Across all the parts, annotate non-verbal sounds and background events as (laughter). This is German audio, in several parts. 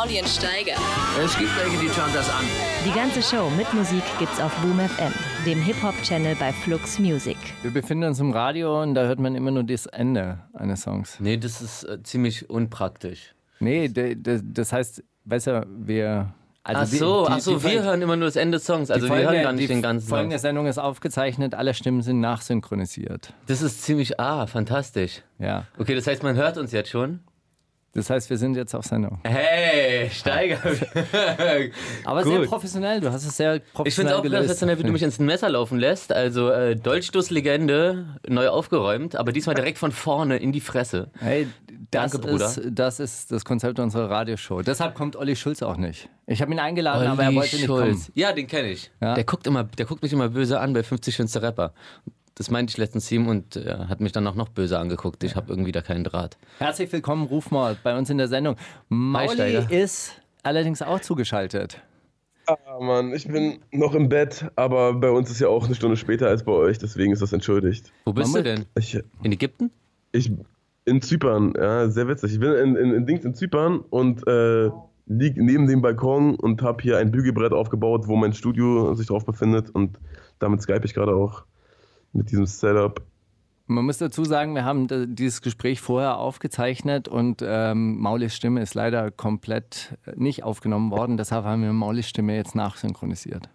Mauli und Steiger. Es gibt welche, die schauen das an. Die ganze Show mit Musik gibt's auf Boom FM, dem Hip-Hop-Channel bei Flux Music. Wir befinden uns im Radio und da hört man immer nur das Ende eines Songs. Nee, das ist äh, ziemlich unpraktisch. Nee, das heißt, besser, wir. Also ach die- so, die- ach so, die wir hören immer nur das Ende des Songs. die Also wir folgende- hören gar nicht die den ganzen Folgende Song. Sendung ist aufgezeichnet, alle Stimmen sind nachsynchronisiert. Das ist ziemlich, ah, fantastisch. Ja. Okay, das heißt, man hört uns jetzt schon. Das heißt, wir sind jetzt auf Sendung. Hey, Steiger. (laughs) Aber Gut. sehr professionell, du hast es sehr Ich finde professionell es auch gelöst. professionell, wie du mich ins Messer laufen lässt. Also äh, Dolchstoß-Legende, neu aufgeräumt, aber diesmal direkt von vorne in die Fresse. Hey, das, Danke, Bruder. ist, das ist das Konzept unserer Radioshow. Deshalb kommt Olli Schulz auch nicht. Ich habe ihn eingeladen, aber er Olli wollte nicht Schulz. kommen. Ja, den kenne ich. Ja. Der, guckt immer, der guckt mich immer böse an bei 50 schönste Rapper. Das meinte ich letztens ihm und äh, hat mich dann auch noch böse angeguckt. Ich habe irgendwie da keinen Draht. Herzlich willkommen, Rufmord, bei uns in der Sendung. Mauli ist allerdings auch zugeschaltet. Ah, Mann, ich bin noch im Bett, aber bei uns ist ja auch eine Stunde später als bei euch, deswegen ist das entschuldigt. Wo bist Mama- du denn? Ich, In Ägypten? ich in Zypern, ja, sehr witzig. Ich bin in, in, in Dings in Zypern und äh, lieg neben dem Balkon und habe hier ein Bügelbrett aufgebaut, wo mein Studio sich drauf befindet und damit skype ich gerade auch mit diesem Setup. Man muss dazu sagen, wir haben dieses Gespräch vorher aufgezeichnet und ähm, Maulis Stimme ist leider komplett äh, nicht aufgenommen worden. Deshalb haben wir Maulis Stimme jetzt nachsynchronisiert.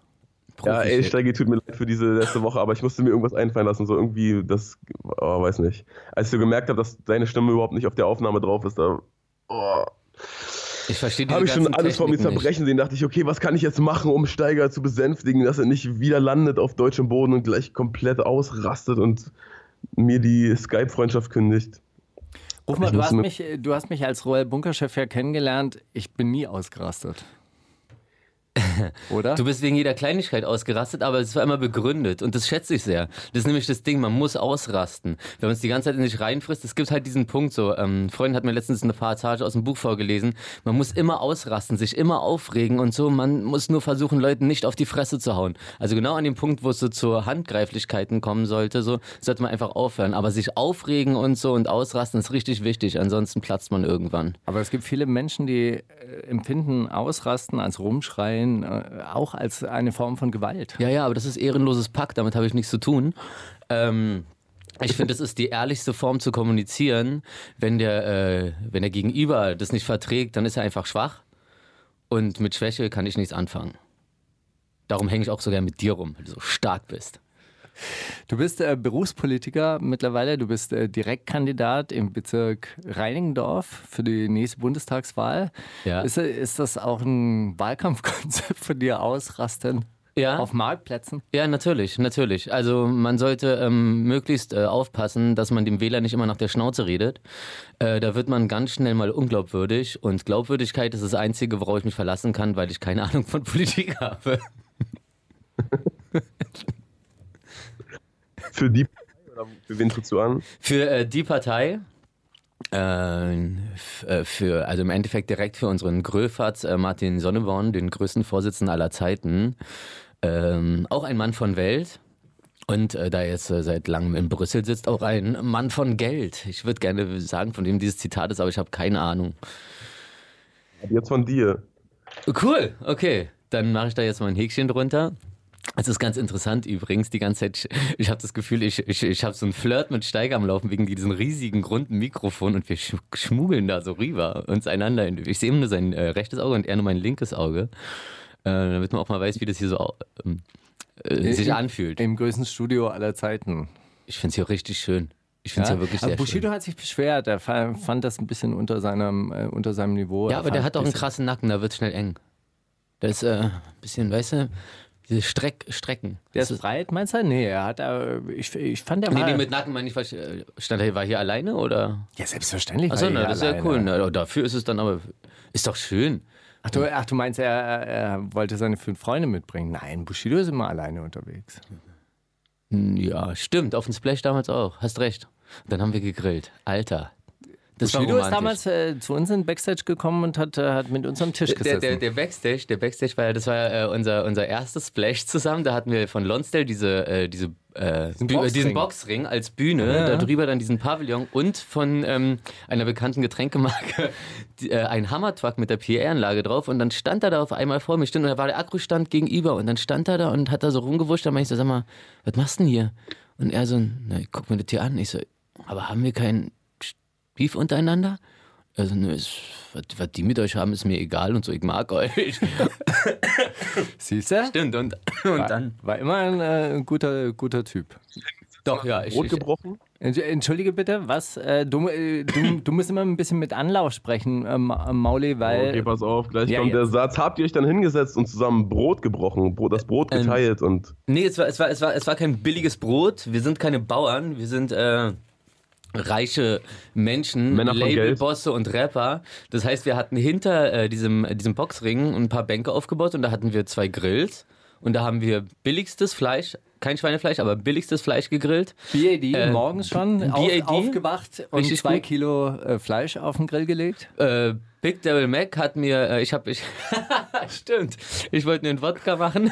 Ja, ey. Steigi, tut mir leid für diese letzte Woche, aber ich musste mir irgendwas einfallen lassen, so irgendwie, das, oh, weiß nicht. Als ich so gemerkt habe, dass deine Stimme überhaupt nicht auf der Aufnahme drauf ist, da, oh, Ich verstehe habe ich schon alles vor mir zerbrechen sehen. Dachte ich, okay, was kann ich jetzt machen, um Steiger zu besänftigen, dass er nicht wieder landet auf deutschem Boden und gleich komplett ausrastet und mir die Skype-Freundschaft kündigt. Ruf mal, du hast, mich, du hast mich als Royal Bunkerchef ja kennengelernt. Ich bin nie ausgerastet. (laughs) Oder? Du bist wegen jeder Kleinigkeit ausgerastet, aber es war immer begründet und das schätze ich sehr. Das ist nämlich das Ding, man muss ausrasten. Wenn man es die ganze Zeit in sich reinfrisst, es gibt halt diesen Punkt so, ähm, Freund hat mir letztens eine Passage aus dem Buch vorgelesen, man muss immer ausrasten, sich immer aufregen und so, man muss nur versuchen, Leuten nicht auf die Fresse zu hauen. Also genau an dem Punkt, wo es so zu Handgreiflichkeiten kommen sollte, so, sollte man einfach aufhören. Aber sich aufregen und so und ausrasten ist richtig wichtig, ansonsten platzt man irgendwann. Aber es gibt viele Menschen, die äh, empfinden Ausrasten als Rumschreien äh, auch als eine Form von Gewalt. Ja, ja, aber das ist ehrenloses Pack, damit habe ich nichts zu tun. Ähm, ich finde, das ist die ehrlichste Form zu kommunizieren. Wenn der, äh, wenn der Gegenüber das nicht verträgt, dann ist er einfach schwach. Und mit Schwäche kann ich nichts anfangen. Darum hänge ich auch so gern mit dir rum, weil du so stark bist. Du bist äh, Berufspolitiker mittlerweile, du bist äh, Direktkandidat im Bezirk Reinigendorf für die nächste Bundestagswahl. Ja. Ist, äh, ist das auch ein Wahlkampfkonzept von dir ausrasten Ja. auf Marktplätzen? Ja, natürlich, natürlich. Also man sollte ähm, möglichst äh, aufpassen, dass man dem Wähler nicht immer nach der Schnauze redet. Äh, da wird man ganz schnell mal unglaubwürdig. Und Glaubwürdigkeit ist das Einzige, worauf ich mich verlassen kann, weil ich keine (laughs) Ahnung von Politik habe. (laughs) Für die oder für wen trittst du an? Für äh, die Partei, äh, f- äh, für, also im Endeffekt direkt für unseren Gröfatz äh, Martin Sonneborn, den größten Vorsitzenden aller Zeiten. Ähm, auch ein Mann von Welt. Und äh, da jetzt äh, seit langem in Brüssel sitzt, auch ein Mann von Geld. Ich würde gerne sagen, von wem dieses Zitat ist, aber ich habe keine Ahnung. Jetzt von dir. Cool, okay. Dann mache ich da jetzt mal ein Häkchen drunter. Es ist ganz interessant übrigens, die ganze Zeit, ich, habe das Gefühl, ich, ich, ich habe so einen Flirt mit Steiger am Laufen wegen diesem riesigen runden Mikrofon und wir sch schmuggeln da so rüber uns einander. Ich sehe nur sein äh, rechtes Auge und er nur mein linkes Auge, äh, damit man auch mal weiß, wie das hier so ähm, äh, sich Im- anfühlt. Im größten Studio aller Zeiten. Ich finde es hier richtig schön. Ich finde es ja, wirklich aber sehr Bushido schön. hat sich beschwert, er fa- fand das ein bisschen unter seinem, äh, unter seinem Niveau. Ja, Er aber der hat auch einen krassen Nacken, da wird schnell eng. Das ist äh, ein bisschen, weißt du, diese Streck Strecken. Der Das ist breit, meinst du? Nee, er hat, äh, ich, ich fand der Nee, nee, mit Nacken meine ich, äh, stand er, war hier alleine oder? ja, selbstverständlich. Achso, na, er das ist ja alleine. cool. Na, dafür ist es dann aber, ist doch schön. Ach du, ach, du meinst, er, er wollte seine fünf Freunde mitbringen? Nein, Bushido ist immer alleine unterwegs. Hm, Ja, stimmt, auf dem Splash damals auch. Hast recht. Dann haben wir gegrillt. Alter, Das war Bushido ist romantisch. damals äh, zu uns in den Backstage gekommen und hat, äh, hat mit uns am Tisch Der, gesessen. der, der Backstage, der Backstage war ja, das war ja äh, unser, unser erstes Splash zusammen. Da hatten wir von Lonsdale diese, äh, diese, äh, Bü- Boxring. diesen Boxring als Bühne, Ja. darüber dann diesen Pavillon und von ähm, einer bekannten Getränkemarke (laughs) die, äh, ein Hammertruck mit der PR-Anlage drauf. Und dann stand er da auf einmal vor mir, stimmt, und da war der Akkustand gegenüber und dann stand er da und hat da so rumgewuscht. Da meinte ich so, sag mal, was machst du denn hier? Und er so, na, ich guck mir das hier an. Ich so, aber haben wir keinen Beef untereinander? Also, nö, ist, was, was die mit euch haben, ist mir egal und so, ich mag euch. (laughs) Siehst du? Stimmt, und, und dann. War immer ein äh, guter, guter Typ. Doch, ja, ich, Brot ich, gebrochen? Entsch- Entschuldige bitte, was? Äh, du, äh, du, du musst immer ein bisschen mit Anlauf sprechen, ähm, Mauli, weil. Okay, pass auf, gleich Ja, kommt der jetzt. Satz. Habt ihr euch dann hingesetzt und zusammen Brot gebrochen, das Brot Ähm, geteilt und nee, es war, es, war, es, war, es war kein billiges Brot. Wir sind keine Bauern. Wir sind äh, reiche Menschen. Labelbosse und Rapper. Das heißt, wir hatten hinter äh, diesem, diesem Boxring ein paar Bänke aufgebaut und da hatten wir zwei Grills. Und da haben wir billigstes Fleisch, kein Schweinefleisch, aber billigstes Fleisch gegrillt. BAD Äh, morgens schon auf, BAD? aufgewacht und zwei gut. Kilo äh, Fleisch auf den Grill gelegt. Äh, Big Devil Mac hat mir, äh, ich habe, ich, (laughs) stimmt, ich wollte mir einen Wodka machen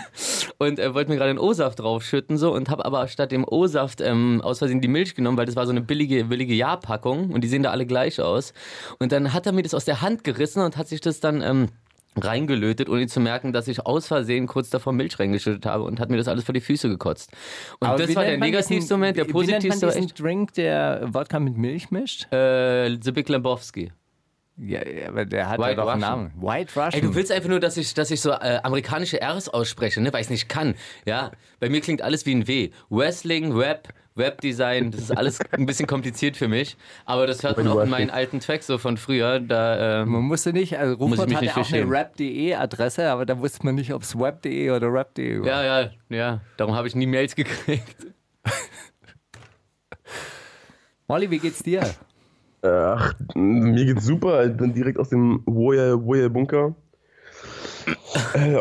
und äh, wollte mir gerade einen O-Saft draufschütten so und habe aber statt dem O-Saft ähm, aus Versehen die Milch genommen, weil das war so eine billige, billige Jahrpackung und die sehen da alle gleich aus. Und dann hat er mir das aus der Hand gerissen und hat sich das dann ähm, reingelötet, ohne zu merken, dass ich aus Versehen kurz davor Milch reingeschüttet habe und hat mir das alles vor die Füße gekotzt. Und Aber das war der negativste Moment, der wie- Wie nennt positivste man diesen Drink, der Wodka mit Milch mischt? äh, The Big Lebowski. Ja, ja, aber der hat ja White doch einen Russian. Namen. White Russian. Ey, du willst einfach nur, dass ich, dass ich so äh, amerikanische Rs ausspreche, ne? weil ich es nicht kann. Ja, bei mir klingt alles wie ein W. Wrestling, Web, Webdesign, das ist alles (laughs) ein bisschen kompliziert für mich. Aber das hört man auch in meinen alten Tracks so von früher. Da, äh, Man musste nicht, also mich hatte nicht auch eine rap.de Adresse, aber da wusste man nicht, ob es web.de oder rap.de war. ja, ja, ja. Darum habe ich nie Mails (laughs) gekriegt. Molly, wie geht's dir? Ach, mir geht's super. Ich bin direkt aus dem Warrior Bunker. Äh,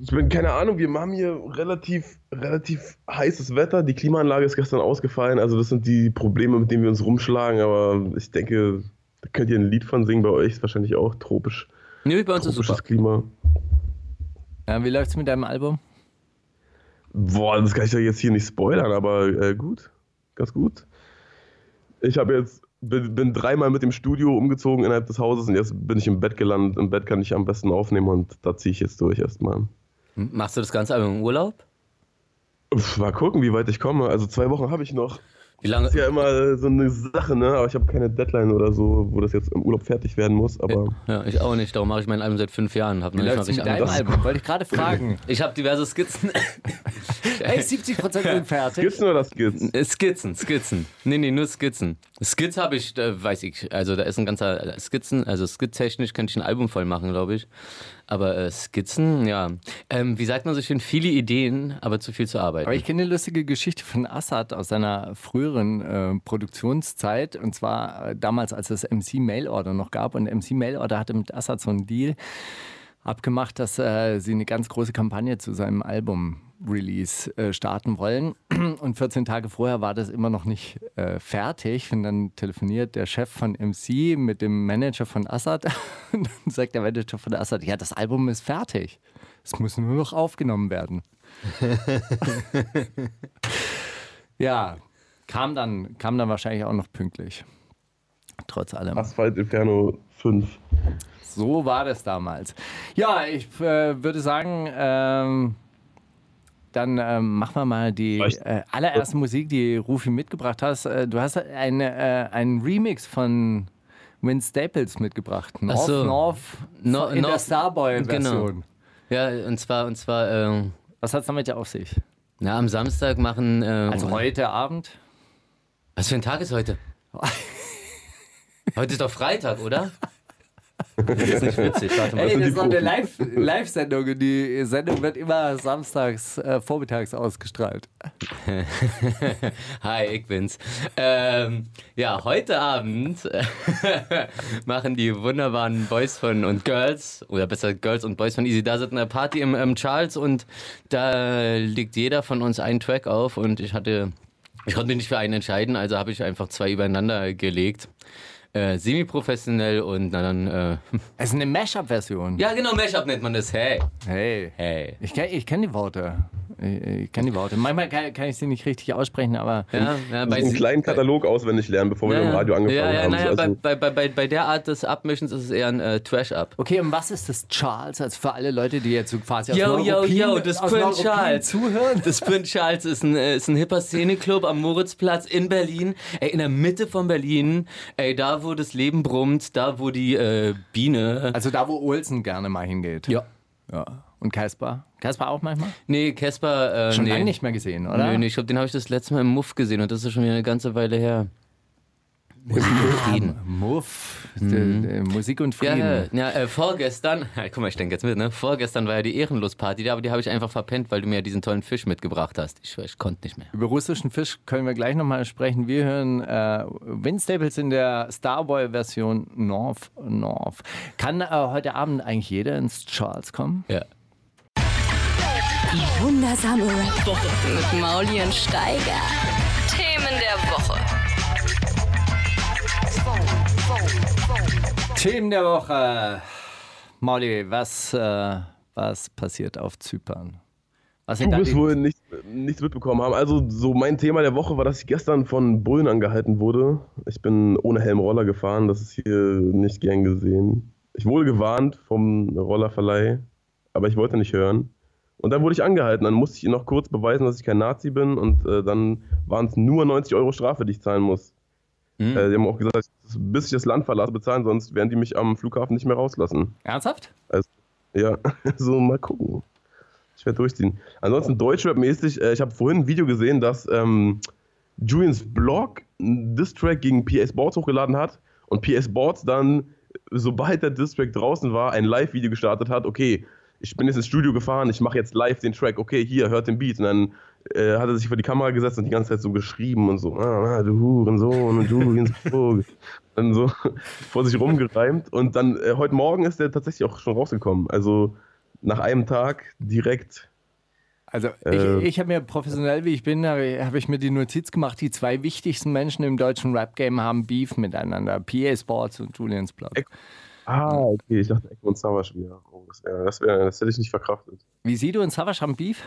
ich bin keine Ahnung, wir haben hier relativ, relativ heißes Wetter. Die Klimaanlage ist gestern ausgefallen. Also, das sind die Probleme, mit denen wir uns rumschlagen. Aber ich denke, da könnt ihr ein Lied von singen. Bei euch ist wahrscheinlich auch tropisch, Nö, bei uns ist tropisches super. Klima. Ja, wie läuft's mit deinem Album? Boah, das kann ich ja jetzt hier nicht spoilern, aber äh, gut. Ganz gut. Ich habe jetzt, bin, bin dreimal mit dem Studio umgezogen innerhalb des Hauses und jetzt bin ich im Bett gelandet. Im Bett kann ich am besten aufnehmen und da ziehe ich jetzt durch erstmal. Machst du das Ganze aber im Urlaub? Mal gucken, wie weit ich komme. Also zwei Wochen habe ich noch. Wie lange? Ist ja immer so eine Sache, ne? Aber ich habe keine Deadline oder so, wo das jetzt im Urlaub fertig werden muss. Aber Ja, ich auch nicht. Darum mache ich mein Album seit fünf Jahren. Hab noch nicht mal richtig deinem. Album? Wollte ich gerade fragen. Ich habe diverse Skizzen. (laughs) Hey, 70% sind fertig. nur das Skits? Äh, Skizzen, Skizzen. Nee, nee, nur Skizzen. Skizz habe ich, äh, weiß ich, also da ist ein ganzer Skizzen, also skiztechnisch könnte ich ein Album voll machen, glaube ich. Aber äh, Skizzen, ja. Ähm, wie sagt man so schön, viele Ideen, aber zu viel zu arbeiten. Aber ich kenne eine lustige Geschichte von Assad aus seiner früheren äh, Produktionszeit. Und zwar äh, damals, als es MC Mailorder noch gab. Und MC Mailorder hatte mit Assad so einen Deal abgemacht, dass äh, sie eine ganz große Kampagne zu seinem Album-Release äh, starten wollen. (clears throat) Und 14 Tage vorher war das immer noch nicht äh, fertig. Und dann telefoniert der Chef von MC mit dem Manager von Assad. (laughs) Und dann sagt der Manager von Assad, ja, das Album ist fertig. Es muss nur noch aufgenommen werden. (laughs) Ja, kam dann, kam dann wahrscheinlich auch noch pünktlich. Trotz allem. Asphalt Inferno 5. So war das damals. Ja, ich äh, würde sagen, ähm, dann ähm, machen wir mal die äh, allererste Musik, die Rufi mitgebracht hast. Äh, du hast eine, äh, einen Remix von Win Staples mitgebracht. North so. North No- in der North- Starboy-Version. ja, und zwar, und zwar, äh, Was hat es damit ja auf sich? na, am Samstag machen. Äh, Also heute Abend. Was für ein Tag ist heute? (laughs) heute ist doch Freitag, oder? Das ist nicht witzig. Warte mal. Hey, sind das ist doch eine. Live- Live-Sendung. und die Sendung wird immer samstags äh, vormittags ausgestrahlt. (laughs) Hi, ich bin's. Ähm, ja, heute Abend (laughs) machen die wunderbaren Boys von und Girls, oder besser Girls und Boys von Easy Does It eine Party im ähm, Charles und da legt jeder von uns einen Track auf und ich hatte, ich konnte mich nicht für einen entscheiden, also habe ich einfach zwei übereinander gelegt. Äh, semi-professionell und na dann. Äh, (laughs) Es ist eine Mashup-Version. ja, genau, Mashup nennt man das. Hey, Hey. hey. Ich kenne ich kenn die Worte. Ich, ich kenne die Worte. Manchmal kann, kann ich sie nicht richtig aussprechen, aber Ja, ja, Also einen kleinen Katalog auswendig lernen, bevor wir ja, im Radio angefangen ja, ja, haben. Naja, also, bei, bei, bei, bei der Art des Abmischens ist es eher ein äh, Trash-Up. Okay, und was ist das Charles? Also für alle Leute, die jetzt so quasi aus Yo, yo, yo, das Prince Charles. zuhören? Das Prince Charles ist ein, äh, ist ein hipper Szeneclub am Moritzplatz in Berlin. Ey, in der Mitte von Berlin. Ey, da wo das Leben brummt, da wo die äh, Biene. Also da, wo Olsen gerne mal hingeht. Ja. ja. Und Kasper? Kasper auch manchmal? Nee, Casper. Äh, Schon nee. lange nicht mehr gesehen, oder? Nee, nee, ich glaube, den habe ich das letzte Mal im Muff gesehen und das ist schon wieder eine ganze Weile her. Musik und Frieden. Muff, d- Musik und Mhm. Ja, Frieden. ja, ja äh, vorgestern, (laughs) guck mal, ich denke jetzt mit, ne? Vorgestern war ja die Ehrenlosparty da, aber die habe ich einfach verpennt, weil du mir ja diesen tollen Fisch mitgebracht hast. Ich, ich konnte nicht mehr. Über russischen Fisch können wir gleich nochmal sprechen. Wir hören äh, Vince Staples in der Starboy-Version North North. Kann äh, heute Abend eigentlich jeder ins Charles kommen? Ja. Die wundersame Rap-Woche mit Mauli und Steiger. Themen der Woche. Themen der Woche. Molly, was, äh, was passiert auf Zypern? Was Du wirst wohl nichts, nichts mitbekommen haben. Also, so mein Thema der Woche war, dass ich gestern von Bullen angehalten wurde. Ich bin ohne Helm Roller gefahren. Das ist hier nicht gern gesehen. Ich wurde gewarnt vom Rollerverleih, aber ich wollte nicht hören. Und dann wurde ich angehalten. Dann musste ich noch kurz beweisen, dass ich kein Nazi bin. Und äh, dann waren es nur 90 Euro Strafe, die ich zahlen muss. Hm. Äh, die haben auch gesagt, bis ich das Land verlasse, bezahlen, sonst werden die mich am Flughafen nicht mehr rauslassen. Ernsthaft? Ja, (laughs) so mal gucken. Ich werde durchziehen. Ansonsten Deutschrap-mäßig, äh, ich habe vorhin ein Video gesehen, dass ähm, Julians Blog einen Distrack gegen PS Boards hochgeladen hat und PS Boards dann, sobald der Distrack draußen war, ein Live-Video gestartet hat. Okay, ich bin jetzt ins Studio gefahren, ich mache jetzt live den Track. Okay, hier, hört den Beat. Und dann äh, hat er sich vor die Kamera gesetzt und die ganze Zeit so geschrieben und so, ah, ah, du Hurensohn und Julians Blog. (laughs) dann so (laughs) vor sich rumgereimt. Und dann äh, heute Morgen ist der tatsächlich auch schon rausgekommen. Also nach einem Tag direkt. Also Äh, ich, ich habe mir professionell, wie ich bin, habe hab ich mir die Notiz gemacht, die zwei wichtigsten Menschen im deutschen Rap-Game haben Beef miteinander. PA Sports und Julians Blog. Ah, okay, ich dachte Echo und Savage wieder. Oh, das, wär, das, wär, das hätte ich nicht verkraftet. Wie Sido und Savage haben Beef?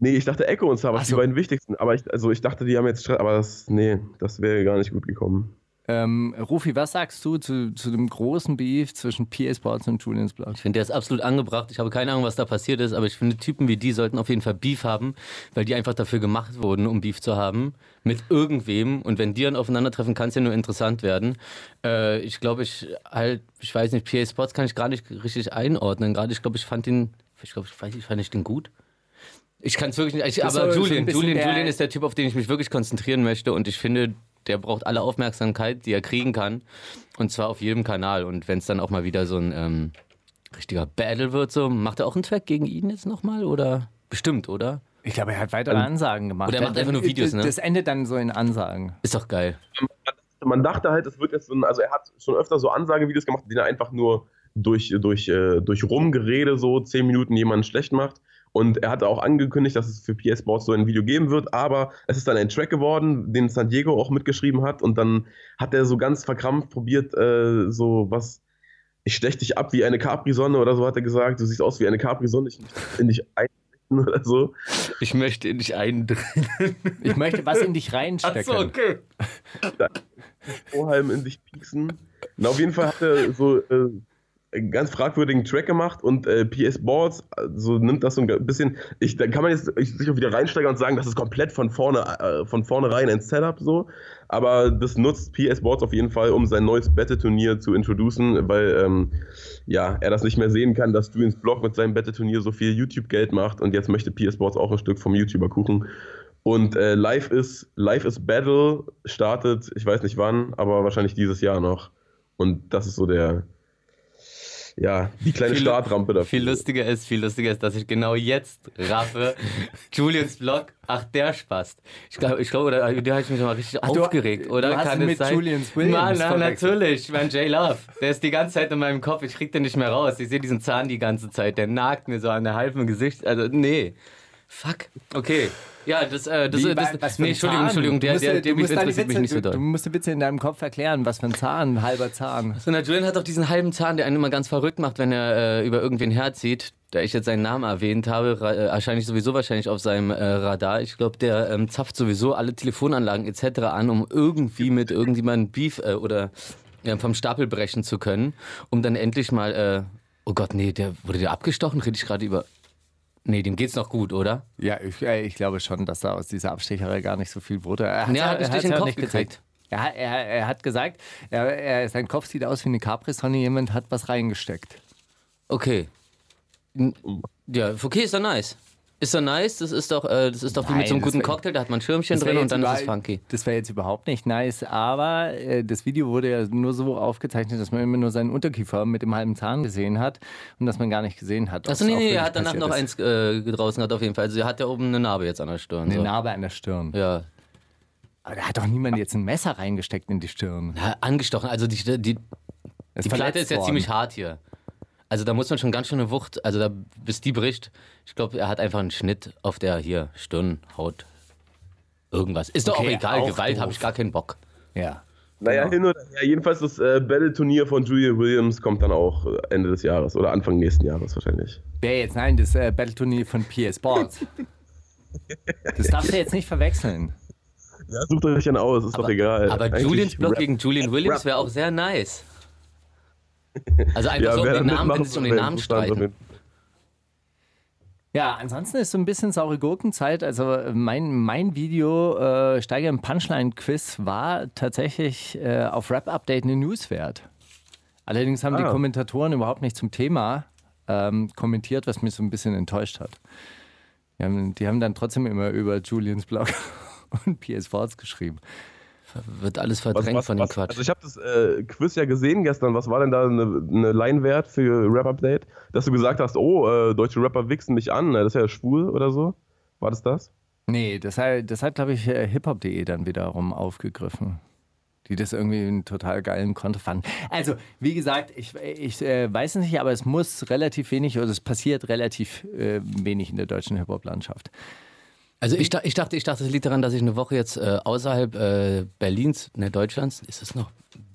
Nee, ich dachte Echo und Savage, Ach so. die beiden wichtigsten. Aber ich, also ich dachte, die haben jetzt Stress, aber das, nee, das wäre gar nicht gut gekommen. Ähm, Rufi, was sagst du zu, zu dem großen Beef zwischen PA Sports und Julians Blog? Ich finde, der ist absolut angebracht. Ich habe keine Ahnung, was da passiert ist, aber ich finde, Typen wie die sollten auf jeden Fall Beef haben, weil die einfach dafür gemacht wurden, um Beef zu haben. Mit irgendwem. Und wenn die dann aufeinandertreffen, kann es ja nur interessant werden. Äh, ich glaube, ich halt, ich weiß nicht, PA Sports kann ich gar nicht richtig einordnen. Gerade, ich glaube, ich fand ihn, ich glaube, ich weiß nicht, fand ich den gut. Ich kann es wirklich nicht. Ich, aber Julian, Julian, Julian ist der Typ, auf den ich mich wirklich konzentrieren möchte. Und ich finde, der braucht alle Aufmerksamkeit, die er kriegen kann. Und zwar auf jedem Kanal. Und wenn es dann auch mal wieder so ein ähm, richtiger Battle wird, so, macht er auch einen Track gegen ihn jetzt nochmal? Oder? Bestimmt, oder? Ich glaube, er hat weitere Ansagen gemacht. Oder er macht einfach nur Videos, ne? Das endet dann so in Ansagen. Ist doch geil. Man dachte halt, es wird jetzt so ein, also er hat schon öfter so Ansagevideos gemacht, die er einfach nur durch, durch, äh, durch Rumgerede so zehn Minuten jemanden schlecht macht. Und er hatte auch angekündigt, dass es für PS Sports so ein Video geben wird, aber es ist dann ein Track geworden, den San Diego auch mitgeschrieben hat. Und dann hat er so ganz verkrampft probiert, äh, so was, ich stech dich ab wie eine Capri-Sonne oder so hat er gesagt. Du siehst aus wie eine Capri-Sonne, ich in dich einstechen (laughs) oder so. Ich möchte ihn nicht eindringen. (laughs) Ich möchte was in dich reinstecken. okay. Strohhalm in dich pieksen. Na, auf jeden Fall hat er so äh, einen ganz fragwürdigen Track gemacht und äh, PS Boards äh, so nimmt das so ein bisschen. Ich, da kann man jetzt sich auch wieder reinsteigern und sagen, das ist komplett von vorne äh, von vornherein ein Setup so. Aber das nutzt PS Boards auf jeden Fall, um sein neues Battle-Turnier zu introducen, weil ähm, ja, er das nicht mehr sehen kann, dass du ins Blog mit seinem Battle-Turnier so viel YouTube-Geld macht und jetzt möchte PS Boards auch ein Stück vom YouTuber-Kuchen. Und äh, Live is Live is Battle startet, ich weiß nicht wann, aber wahrscheinlich dieses Jahr noch. Und das ist so der, ja, die kleine Viel- Startrampe dafür. Viel lustiger ist, viel lustiger ist, dass ich genau jetzt raffe, (laughs) Julians Blog, ach der Spaß. Ich glaube, ich glaub, oder da habe ich mich mal richtig du- aufgeregt, oder? du Kann es mit sein? Julians Williams Mann, na, natürlich. Ich mein J Love, der ist die ganze Zeit in meinem Kopf, ich krieg den nicht mehr raus. Ich sehe diesen Zahn die ganze Zeit, der nagt mir so an der halben Gesicht. Also, nee. Fuck. Okay. Ja, das, äh, das, Wie, das, was nee, Entschuldigung? Entschuldigung, Du der, musst der, der du deine interessiert mich Witze- nicht so du, du doll. musst die Witze in deinem Kopf erklären, was für ein Zahn, ein halber Zahn. So, na, Julian hat doch diesen halben Zahn, der einen immer ganz verrückt macht, wenn er äh, über irgendwen herzieht. Da ich jetzt seinen Namen erwähnt habe, äh, erscheine ich sowieso wahrscheinlich auf seinem äh, Radar. Ich glaube, der ähm, zapft sowieso alle Telefonanlagen etc. an, um irgendwie mit irgendjemandem Beef äh, oder ja, vom Stapel brechen zu können, um dann endlich mal. Äh, oh Gott, nee, der wurde der abgestochen? Rede ich gerade über. Nee, dem geht's noch gut, oder? Ja, ich, äh, ich glaube schon, dass da aus dieser Abstecherei gar nicht so viel wurde. Er Ja, er hat einen Stich hat's in den ja Kopf nicht gekriegt. Er, er, er hat gesagt, er, er, sein Kopf sieht aus wie eine Capri-Sonne, jemand hat was reingesteckt. Okay. Ja, okay, ist doch nice. Ist doch nice, das ist doch, äh, das ist doch wie Nein, mit so einem guten wär- Cocktail, da hat man ein Schirmchen drin und dann ist es funky. Das wäre jetzt überhaupt nicht nice, aber äh, das Video wurde ja nur so aufgezeichnet, dass man immer nur seinen Unterkiefer mit dem halben Zahn gesehen hat und dass man gar nicht gesehen hat. Achso, nee, nee, er hat danach noch ist. eins äh, draußen gehabt auf jeden Fall. Also er hat ja oben eine Narbe jetzt an der Stirn. Eine So. Narbe an der Stirn. Ja. Aber da hat doch niemand jetzt ein Messer reingesteckt in die Stirn. ja, angestochen. Also die, die, Er die Platte ist ja worden. ziemlich hart hier. Also da muss man schon ganz schön eine Wucht, also da, bis die bricht. Ich glaube, er hat einfach einen Schnitt auf der hier Stirnhaut. Irgendwas. Ist doch Okay, auch egal, auch Gewalt habe ich gar keinen Bock. Ja. Naja, Genau. hin oder her. Jedenfalls das äh, Battle-Turnier von Julia Williams kommt dann auch äh, Ende des Jahres oder Anfang nächsten Jahres wahrscheinlich. Wer jetzt? Nein, das äh, Battle-Turnier von PS Sports. (laughs) Das darfst du jetzt nicht verwechseln. Ja, sucht euch dann aus, ist doch egal. Aber Eigentlich Julians Block Rap- gegen Julian Williams wäre auch sehr nice. Also einfach so um den Namen, wenn mitmachen es um will, den Namen streiten. Ja, ansonsten ist so ein bisschen saure Gurkenzeit. Also äh, mein, mein Video äh, Steiger im Punchline-Quiz war tatsächlich äh, auf Rap-Update eine News wert. Allerdings haben die Ah. Kommentatoren überhaupt nicht zum Thema ähm, kommentiert, was mich so ein bisschen enttäuscht hat. Die haben, die haben dann trotzdem immer über Julians Blog (laughs) und PS Sports geschrieben. Wird alles Was, verdrängt was, von dem was, Quatsch. also ich habe das äh, Quiz ja gesehen gestern. Was war denn da eine, eine Line-Wert für Rap-Update? Dass du gesagt hast, oh, äh, deutsche Rapper wichsen mich an, äh, das ist ja schwul oder so. War das das? Nee, das hat, das hat glaube ich, äh, hiphop.de dann wiederum aufgegriffen. Die das irgendwie einen total geilen Konto fanden. Also, wie gesagt, ich, ich äh, weiß es nicht, aber es muss relativ wenig oder es passiert relativ äh, wenig in der deutschen Hip-Hop-Landschaft. Also ich, ich dachte, ich dachte, es liegt daran, dass ich eine Woche jetzt äh, außerhalb äh, Berlins, ne, Deutschlands, ist es noch?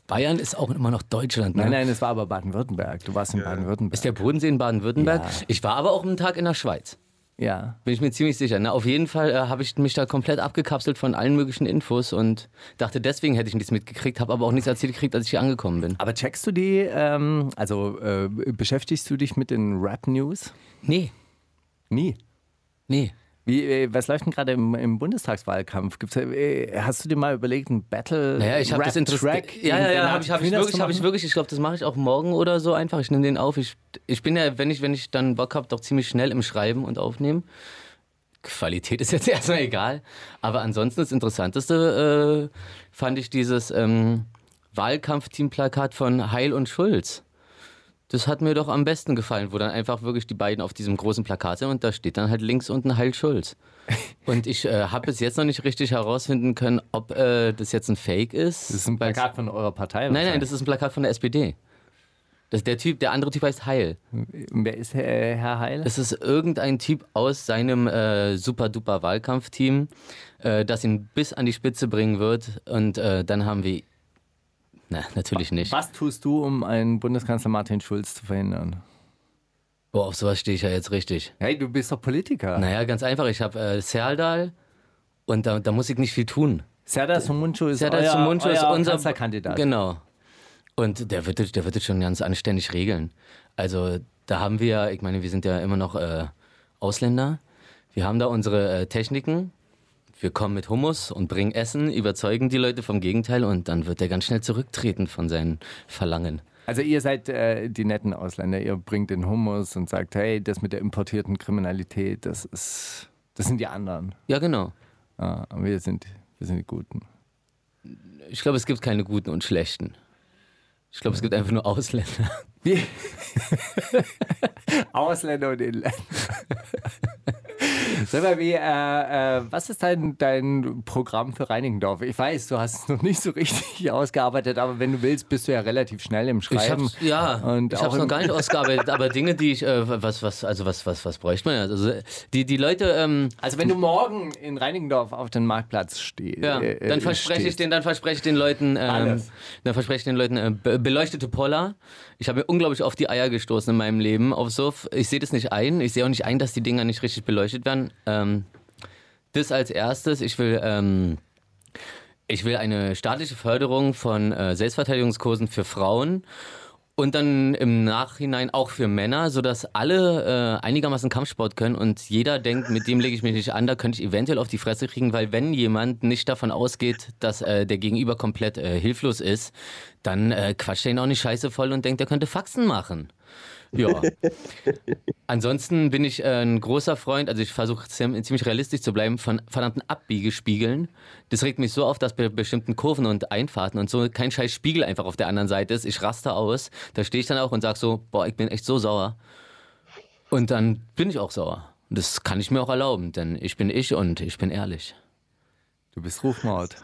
Bayern ist auch immer noch Deutschland, ne? Nein, nein, es war aber Baden-Württemberg. Du warst in Baden-Württemberg. Ist der Bodensee in Baden-Württemberg? Ja. Ich war aber auch einen Tag in der Schweiz. Ja. Bin ich mir ziemlich sicher. Na, auf jeden Fall äh, habe ich mich da komplett abgekapselt von allen möglichen Infos und dachte, deswegen hätte ich nichts mitgekriegt, habe aber auch nichts erzählt gekriegt, als ich hier angekommen bin. Aber checkst du die, ähm, also äh, beschäftigst du dich mit den Rap-News? Nee, Nie. nee. Wie, äh, was läuft denn gerade im, im Bundestagswahlkampf? Gibt's, äh, hast du dir mal überlegt, ein Battle Naja, ich habe das. Track Ja, ja, ja, habe ich, hab ich wirklich, zu habe ich wirklich. Ich glaube, das mache ich auch morgen oder so einfach. Ich nehme den auf. Ich, ich bin ja, wenn ich, wenn ich dann Bock habe, doch ziemlich schnell im Schreiben und Aufnehmen. Qualität ist jetzt (laughs) erstmal egal. Aber ansonsten das Interessanteste äh, fand ich dieses ähm, Wahlkampfteamplakat von Heil und Schulz. Das hat mir doch am besten gefallen, wo dann einfach wirklich die beiden auf diesem großen Plakat sind und da steht dann halt links unten Heil Schulz. (laughs) Und ich äh, habe bis jetzt noch nicht richtig herausfinden können, ob äh, das jetzt ein Fake ist. Das ist ein Plakat von eurer Partei. Nein, nein, das ist ein Plakat von der SPD. Das, der Typ, der andere Typ heißt Heil. Wer ist Herr, Herr Heil? Das ist irgendein Typ aus seinem äh, super duper Wahlkampfteam, äh, das ihn bis an die Spitze bringen wird. Und äh, dann haben wir. Na, natürlich nicht. Was tust du, um einen Bundeskanzler Martin Schulz zu verhindern? Boah, auf sowas stehe ich ja jetzt richtig. Hey, du bist doch Politiker. Naja, ganz einfach. Ich habe äh, Serdal und da, da muss ich nicht viel tun. Serdar Sumuncu ist Serdar euer, Sumuncu ist euer unser Kanzlerkandidat. Genau. Und der wird, es- der wird es schon ganz anständig regeln. Also da haben wir, ja- ich meine, wir sind ja immer noch äh, Ausländer. Wir haben da unsere äh, Techniken. Wir kommen mit Hummus und bringen Essen, überzeugen die Leute vom Gegenteil und dann wird er ganz schnell zurücktreten von seinen Verlangen. Also ihr seid äh, die netten Ausländer. Ihr bringt den Hummus und sagt, hey, das mit der importierten Kriminalität, das ist, das sind die anderen. Ja, genau. Ah, wir sind, wir sind die Guten. Ich glaube, es gibt keine guten und schlechten. Ich glaube, es gibt einfach nur Ausländer. (laughs) Ausländer und Inländer. (laughs) Sag mal, wie, äh, äh, was ist dein, dein Programm für Reinigendorf? Ich weiß, du hast es noch nicht so richtig (laughs) ausgearbeitet, aber wenn du willst, bist du ja relativ schnell im Ich Schreiben. hab's, ja, Und ich habe es noch gar nicht (laughs) ausgearbeitet, aber Dinge, die ich, äh, was, was, also was, was, was bräuchte man? Also die, die Leute, ähm, Also wenn du morgen in Reinigendorf auf den Marktplatz stehst, ja, äh, dann verspreche ich den, dann verspreche ich den Leuten, ähm, dann verspreche ich den Leuten äh, be beleuchtete Poller. Ich habe mir unglaublich auf die Eier gestoßen in meinem Leben auf Suff. Ich sehe das nicht ein. Ich sehe auch nicht ein, dass die Dinger nicht richtig beleuchtet werden. Ähm, das als erstes. Ich will, ähm, ich will eine staatliche Förderung von äh, Selbstverteidigungskursen für Frauen. Und dann im Nachhinein auch für Männer, sodass alle äh, einigermaßen Kampfsport können und jeder denkt, mit dem lege ich mich nicht an, da könnte ich eventuell auf die Fresse kriegen, weil wenn jemand nicht davon ausgeht, dass äh, der Gegenüber komplett äh, hilflos ist, dann äh, quatscht er ihn auch nicht scheiße voll und denkt, er könnte Faxen machen. Ja. (laughs) Ansonsten bin ich äh, ein großer Freund, also ich versuche ziemlich realistisch zu bleiben, von verdammten Abbiegespiegeln. Das regt mich so auf, dass bei bestimmten Kurven und Einfahrten und so kein scheiß Spiegel einfach auf der anderen Seite ist. Ich raste aus. Da stehe ich dann auch und sage so, boah, ich bin echt so sauer. Und dann bin ich auch sauer. Und Das kann ich mir auch erlauben, denn ich bin ich und ich bin ehrlich. Du bist Rufmord.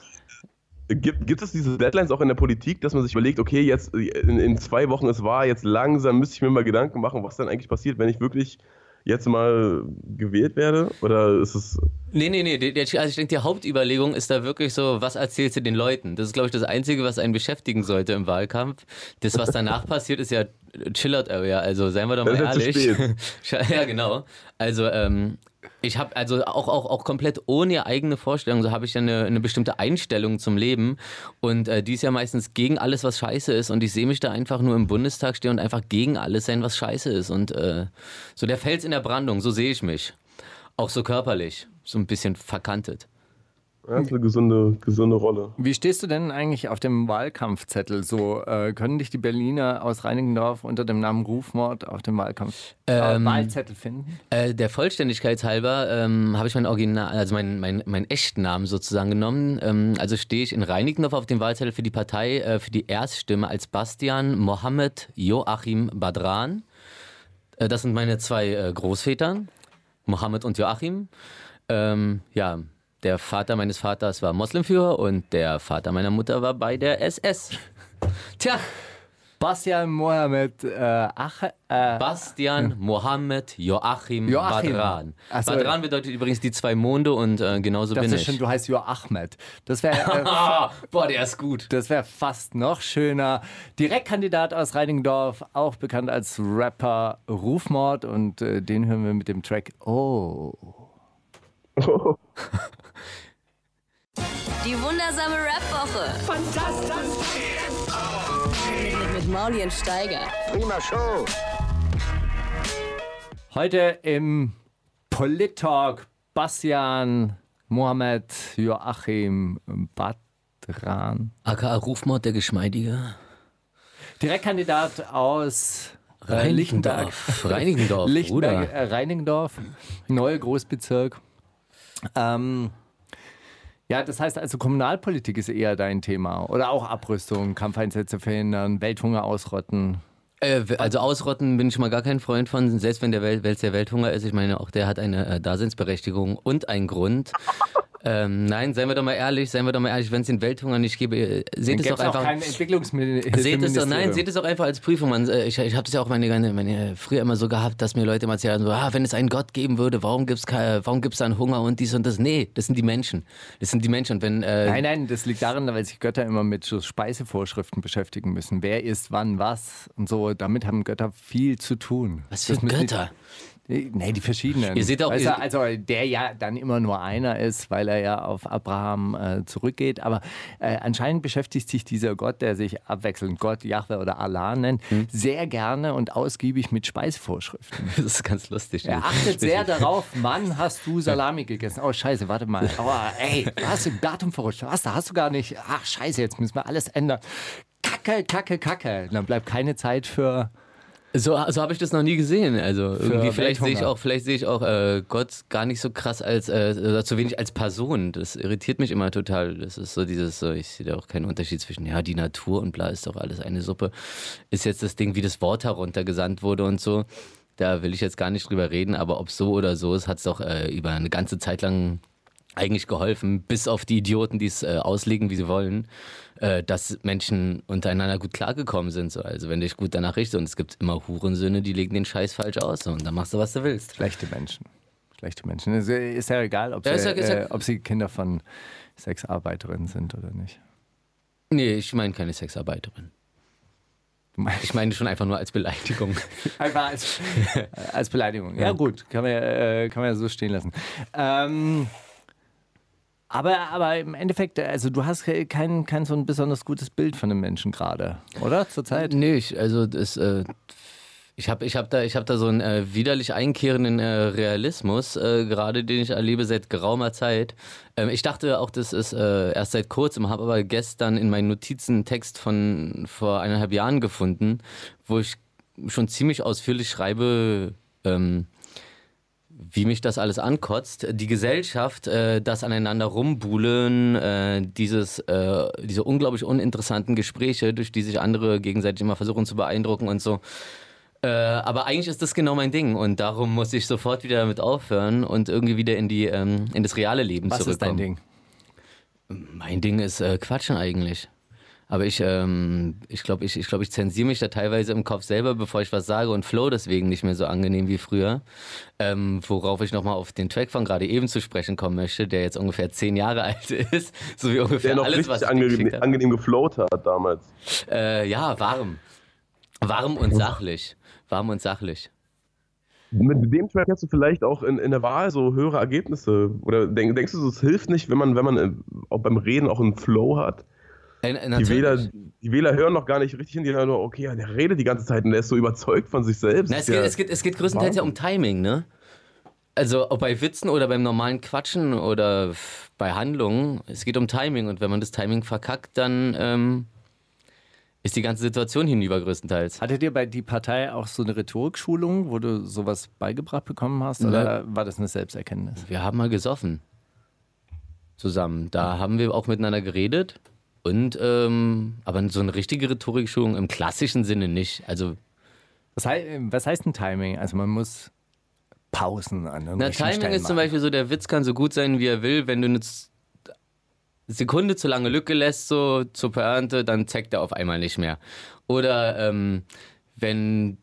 Gibt, gibt es diese Deadlines auch in der Politik, dass man sich überlegt, okay, jetzt in, in zwei Wochen es war, jetzt langsam müsste ich mir mal Gedanken machen, was dann eigentlich passiert, wenn ich wirklich jetzt mal gewählt werde? Oder ist es. Nee, nee, nee. Also ich denke, die Hauptüberlegung ist da wirklich so, was erzählst du den Leuten? Das ist, glaube ich, das Einzige, was einen beschäftigen sollte im Wahlkampf. Das, was danach (laughs) passiert, ist ja Chillout-Area. Also seien wir doch mal ist ehrlich. (laughs) ja, genau. Also, ähm, ich habe also auch, auch, auch komplett ohne eigene Vorstellung, so habe ich ja eine, eine bestimmte Einstellung zum Leben. Und äh, die ist ja meistens gegen alles, was scheiße ist. Und ich sehe mich da einfach nur im Bundestag stehen und einfach gegen alles sein, was scheiße ist. Und äh, so der Fels in der Brandung, so sehe ich mich. Auch so körperlich, so ein bisschen verkantet. Ja, das ist eine gesunde, gesunde Rolle. Wie stehst du denn eigentlich auf dem Wahlkampfzettel? So äh, können dich die Berliner aus Reinigendorf unter dem Namen Rufmord auf dem Wahlkampf äh, Ähm, Wahlzettel finden? Äh, der Vollständigkeit halber ähm, habe ich mein Original, also meinen mein, mein echten Namen sozusagen genommen. Ähm, also stehe ich in Reinickendorf auf dem Wahlzettel für die Partei, äh, für die Erststimme als Bastian Mohammed Joachim Badran. Äh, das sind meine zwei äh, Großväter, Mohammed und Joachim. Ähm, ja, der Vater meines Vaters war Moslemführer und der Vater meiner Mutter war bei der SS. (laughs) Tja, Bastian Mohammed äh, Ach, äh, Bastian Mohammed Joachim, Joachim. Badran. So. Badran bedeutet übrigens die zwei Monde und äh, genauso das bin ist ich. schon, du heißt Joachmed. Das wäre äh, Ah, (laughs) boah, der ist gut. Das wäre fast noch schöner. Direktkandidat aus Reinigendorf, auch bekannt als Rapper Rufmord und äh, den hören wir mit dem Track Oh. (laughs) Die wundersame Rap-Woche. Fantastisch. Mit, mit Mauli und Steiger. Heute im Polit-Talk Bastian Mohammed Joachim Badran. AKA Rufmord, der Geschmeidige. Direktkandidat aus Lichtenberg. Reinickendorf. Reinickendorf, Lichtenberg, äh, Reinigendorf, neue Großbezirk. Ähm, ja, das heißt also, Kommunalpolitik ist eher dein Thema. Oder auch Abrüstung, Kampfeinsätze verhindern, Welthunger ausrotten. Äh, also ausrotten bin ich mal gar kein Freund von, selbst wenn der Welt, Welt der Welthunger ist. Ich meine, auch der hat eine äh, Daseinsberechtigung und einen Grund. Ähm, nein, seien wir doch mal ehrlich, seien wir doch mal ehrlich, wenn es den Welthunger nicht gäbe, äh, seht es doch einfach. kein. Seht es doch, nein, seht es doch einfach als Prüfung. Man, äh, ich ich habe das ja auch meine, meine, meine, früher immer so gehabt, dass mir Leute immer erzählen, so, ah, wenn es einen Gott geben würde, warum gibt es warum gibt's dann Hunger und dies und das? Nee, das sind die Menschen. Das sind die Menschen. Und wenn, äh, Nein, nein, das liegt daran, weil sich Götter immer mit so Speisevorschriften beschäftigen müssen. Wer isst wann was und so. Damit haben Götter viel zu tun. was für Götter? Nee, die verschiedenen. Ihr seht auch- weißt du, also der ja dann immer nur einer ist, weil er ja auf Abraham äh, zurückgeht. Aber äh, anscheinend beschäftigt sich dieser Gott, der sich abwechselnd Gott, Jahwe oder Allah nennt, Hm. sehr gerne und ausgiebig mit Speisevorschriften. (laughs) Das ist ganz lustig. Er achtet sehr darauf, wann hast du Salami gegessen? Oh, scheiße, warte mal. Oh, ey, du hast du Datum verrutscht. Was, da hast du gar nicht. Ach, scheiße, jetzt müssen wir alles ändern. Kacke, kacke, kacke. Und dann bleibt keine Zeit für. So, so habe ich das noch nie gesehen. Also irgendwie vielleicht sehe ich auch, vielleicht sehe ich auch äh, Gott gar nicht so krass als äh, zu wenig als Person. Das irritiert mich immer total. Das ist so dieses, so, ich sehe da auch keinen Unterschied zwischen ja die Natur und bla ist doch alles eine Suppe. Ist jetzt das Ding, wie das Wort heruntergesandt wurde und so. Da will ich jetzt gar nicht drüber reden, aber ob so oder so ist, hat es doch äh, über eine ganze Zeit lang eigentlich geholfen, bis auf die Idioten, die es äh, auslegen, wie sie wollen, äh, dass Menschen untereinander gut klargekommen sind. So. Also wenn du dich gut danach richtest und es gibt immer Hurensöhne, die legen den Scheiß falsch aus so, und dann machst du, was du willst. Schlechte Menschen. Schlechte Menschen. Ist, ist ja egal, ob, Ja, sie, ja- ja- äh, ob sie Kinder von Sexarbeiterinnen sind oder nicht. Nee, ich meine keine Sexarbeiterin. Ich meine schon einfach nur als Beleidigung. (laughs) Einfach als, (laughs) als Beleidigung. Ja, gut, kann man, ja, äh, kann man ja so stehen lassen. Ähm, aber, aber im Endeffekt, also du hast kein, kein so ein besonders gutes Bild von einem Menschen gerade, oder? Zurzeit? Nee, ich, also das, äh, ich habe ich hab da, hab da so einen äh, widerlich einkehrenden äh, Realismus, äh, gerade den ich erlebe seit geraumer Zeit. Ähm, ich dachte auch, das ist äh, erst seit kurzem, habe aber gestern in meinen Notizen einen Text von vor eineinhalb Jahren gefunden, wo ich schon ziemlich ausführlich schreibe, ähm, wie mich das alles ankotzt. Die Gesellschaft, äh, das aneinander rumbuhlen, äh, dieses, äh, diese unglaublich uninteressanten Gespräche, durch die sich andere gegenseitig immer versuchen zu beeindrucken und so. Äh, aber eigentlich ist das genau mein Ding und darum muss ich sofort wieder damit aufhören und irgendwie wieder in, die, ähm, in das reale Leben Was zurückkommen. ist dein Ding? Mein Ding ist äh, Quatschen eigentlich. Aber ich, ähm, ich glaube, ich, ich, glaub, ich zensiere mich da teilweise im Kopf selber, bevor ich was sage und flow deswegen nicht mehr so angenehm wie früher. Ähm, worauf ich nochmal auf den Track von gerade eben zu sprechen kommen möchte, der jetzt ungefähr zehn Jahre (laughs) alt ist, so wie ungefähr Der noch alles, was ich angenehm, angenehm geflowt hat damals. Äh, ja, warm. Warm und sachlich. Warm und sachlich. Mit dem Track hast du vielleicht auch in, in der Wahl so höhere Ergebnisse. Oder denk, denkst du, es hilft nicht, wenn man, wenn man äh, auch beim Reden auch einen Flow hat? Äh, äh, Die. Wähler, die Wähler hören noch gar nicht richtig hin, die hören nur, okay, der redet die ganze Zeit und der ist so überzeugt von sich selbst. Na, es, ja, geht, es, geht, es geht größtenteils ja um Timing, ne? Also ob bei Witzen oder beim normalen Quatschen oder bei Handlungen, es geht um Timing und wenn man das Timing verkackt, dann ähm, ist die ganze Situation hinüber größtenteils. Hattet ihr bei die Partei auch so eine Rhetorikschulung, wo du sowas beigebracht bekommen hast? Oder war das eine Selbsterkenntnis? Wir haben mal gesoffen zusammen. Da haben wir auch miteinander geredet und ähm, aber so eine richtige Rhetorikschulung im klassischen Sinne nicht. Also Was, hei was heißt ein Timing? Also man muss Pausen an Na, Timing Stellen ist zum. Beispiel so, der Witz kann so gut sein, wie er will. Wenn du eine Sekunde zu lange Lücke lässt, so zur Pointe, dann zeigt er auf einmal nicht mehr. Oder ähm, wenn,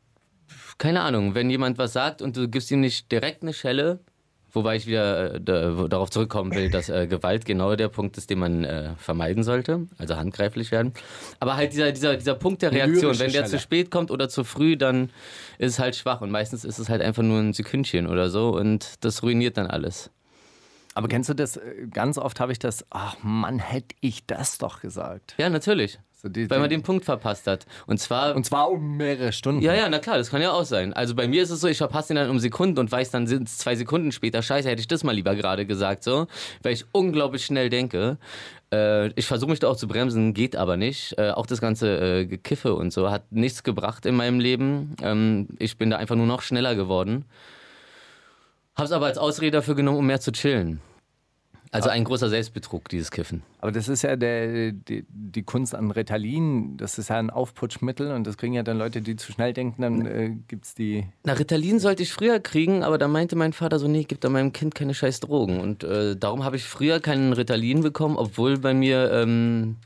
keine Ahnung, wenn jemand was sagt und du gibst ihm nicht direkt eine Schelle, wobei ich wieder äh, darauf zurückkommen will, dass äh, Gewalt genau der Punkt ist, den man äh, vermeiden sollte, also handgreiflich werden. Aber halt dieser, dieser, dieser Punkt der Reaktion, wenn der Schelle. zu spät kommt oder zu früh, dann ist es halt schwach und meistens ist es halt einfach nur ein Sekündchen oder so und das ruiniert dann alles. Aber kennst du das? äh, Ganz oft habe ich das, ach Mann, hätte ich das doch gesagt. Ja, natürlich. So die, Weil man den Punkt verpasst hat. Und zwar. und zwar um mehrere Stunden. ja, ja, na klar, das kann ja auch sein. Also bei mir ist es so, ich verpasse den dann um Sekunden und weiß, dann sind es zwei Sekunden später, scheiße, hätte ich das mal lieber gerade gesagt, so. Weil ich unglaublich schnell denke. Äh, ich versuche mich da auch zu bremsen, geht aber nicht. Äh, auch das ganze äh, Gekiffe und so hat nichts gebracht in meinem Leben. Ähm, ich bin da einfach nur noch schneller geworden. Hab's aber als Ausrede dafür genommen, um mehr zu chillen. Also ein großer Selbstbetrug, dieses Kiffen. Aber das ist ja der, die, die Kunst an Ritalin. Das ist ja ein Aufputschmittel und das kriegen ja dann Leute, die zu schnell denken. Dann äh, gibt es die. Na, Ritalin sollte ich früher kriegen, aber da meinte mein Vater so, nee, gib da meinem Kind keine scheiß Drogen. Und äh, darum habe ich früher keinen Ritalin bekommen, obwohl bei mir ähm,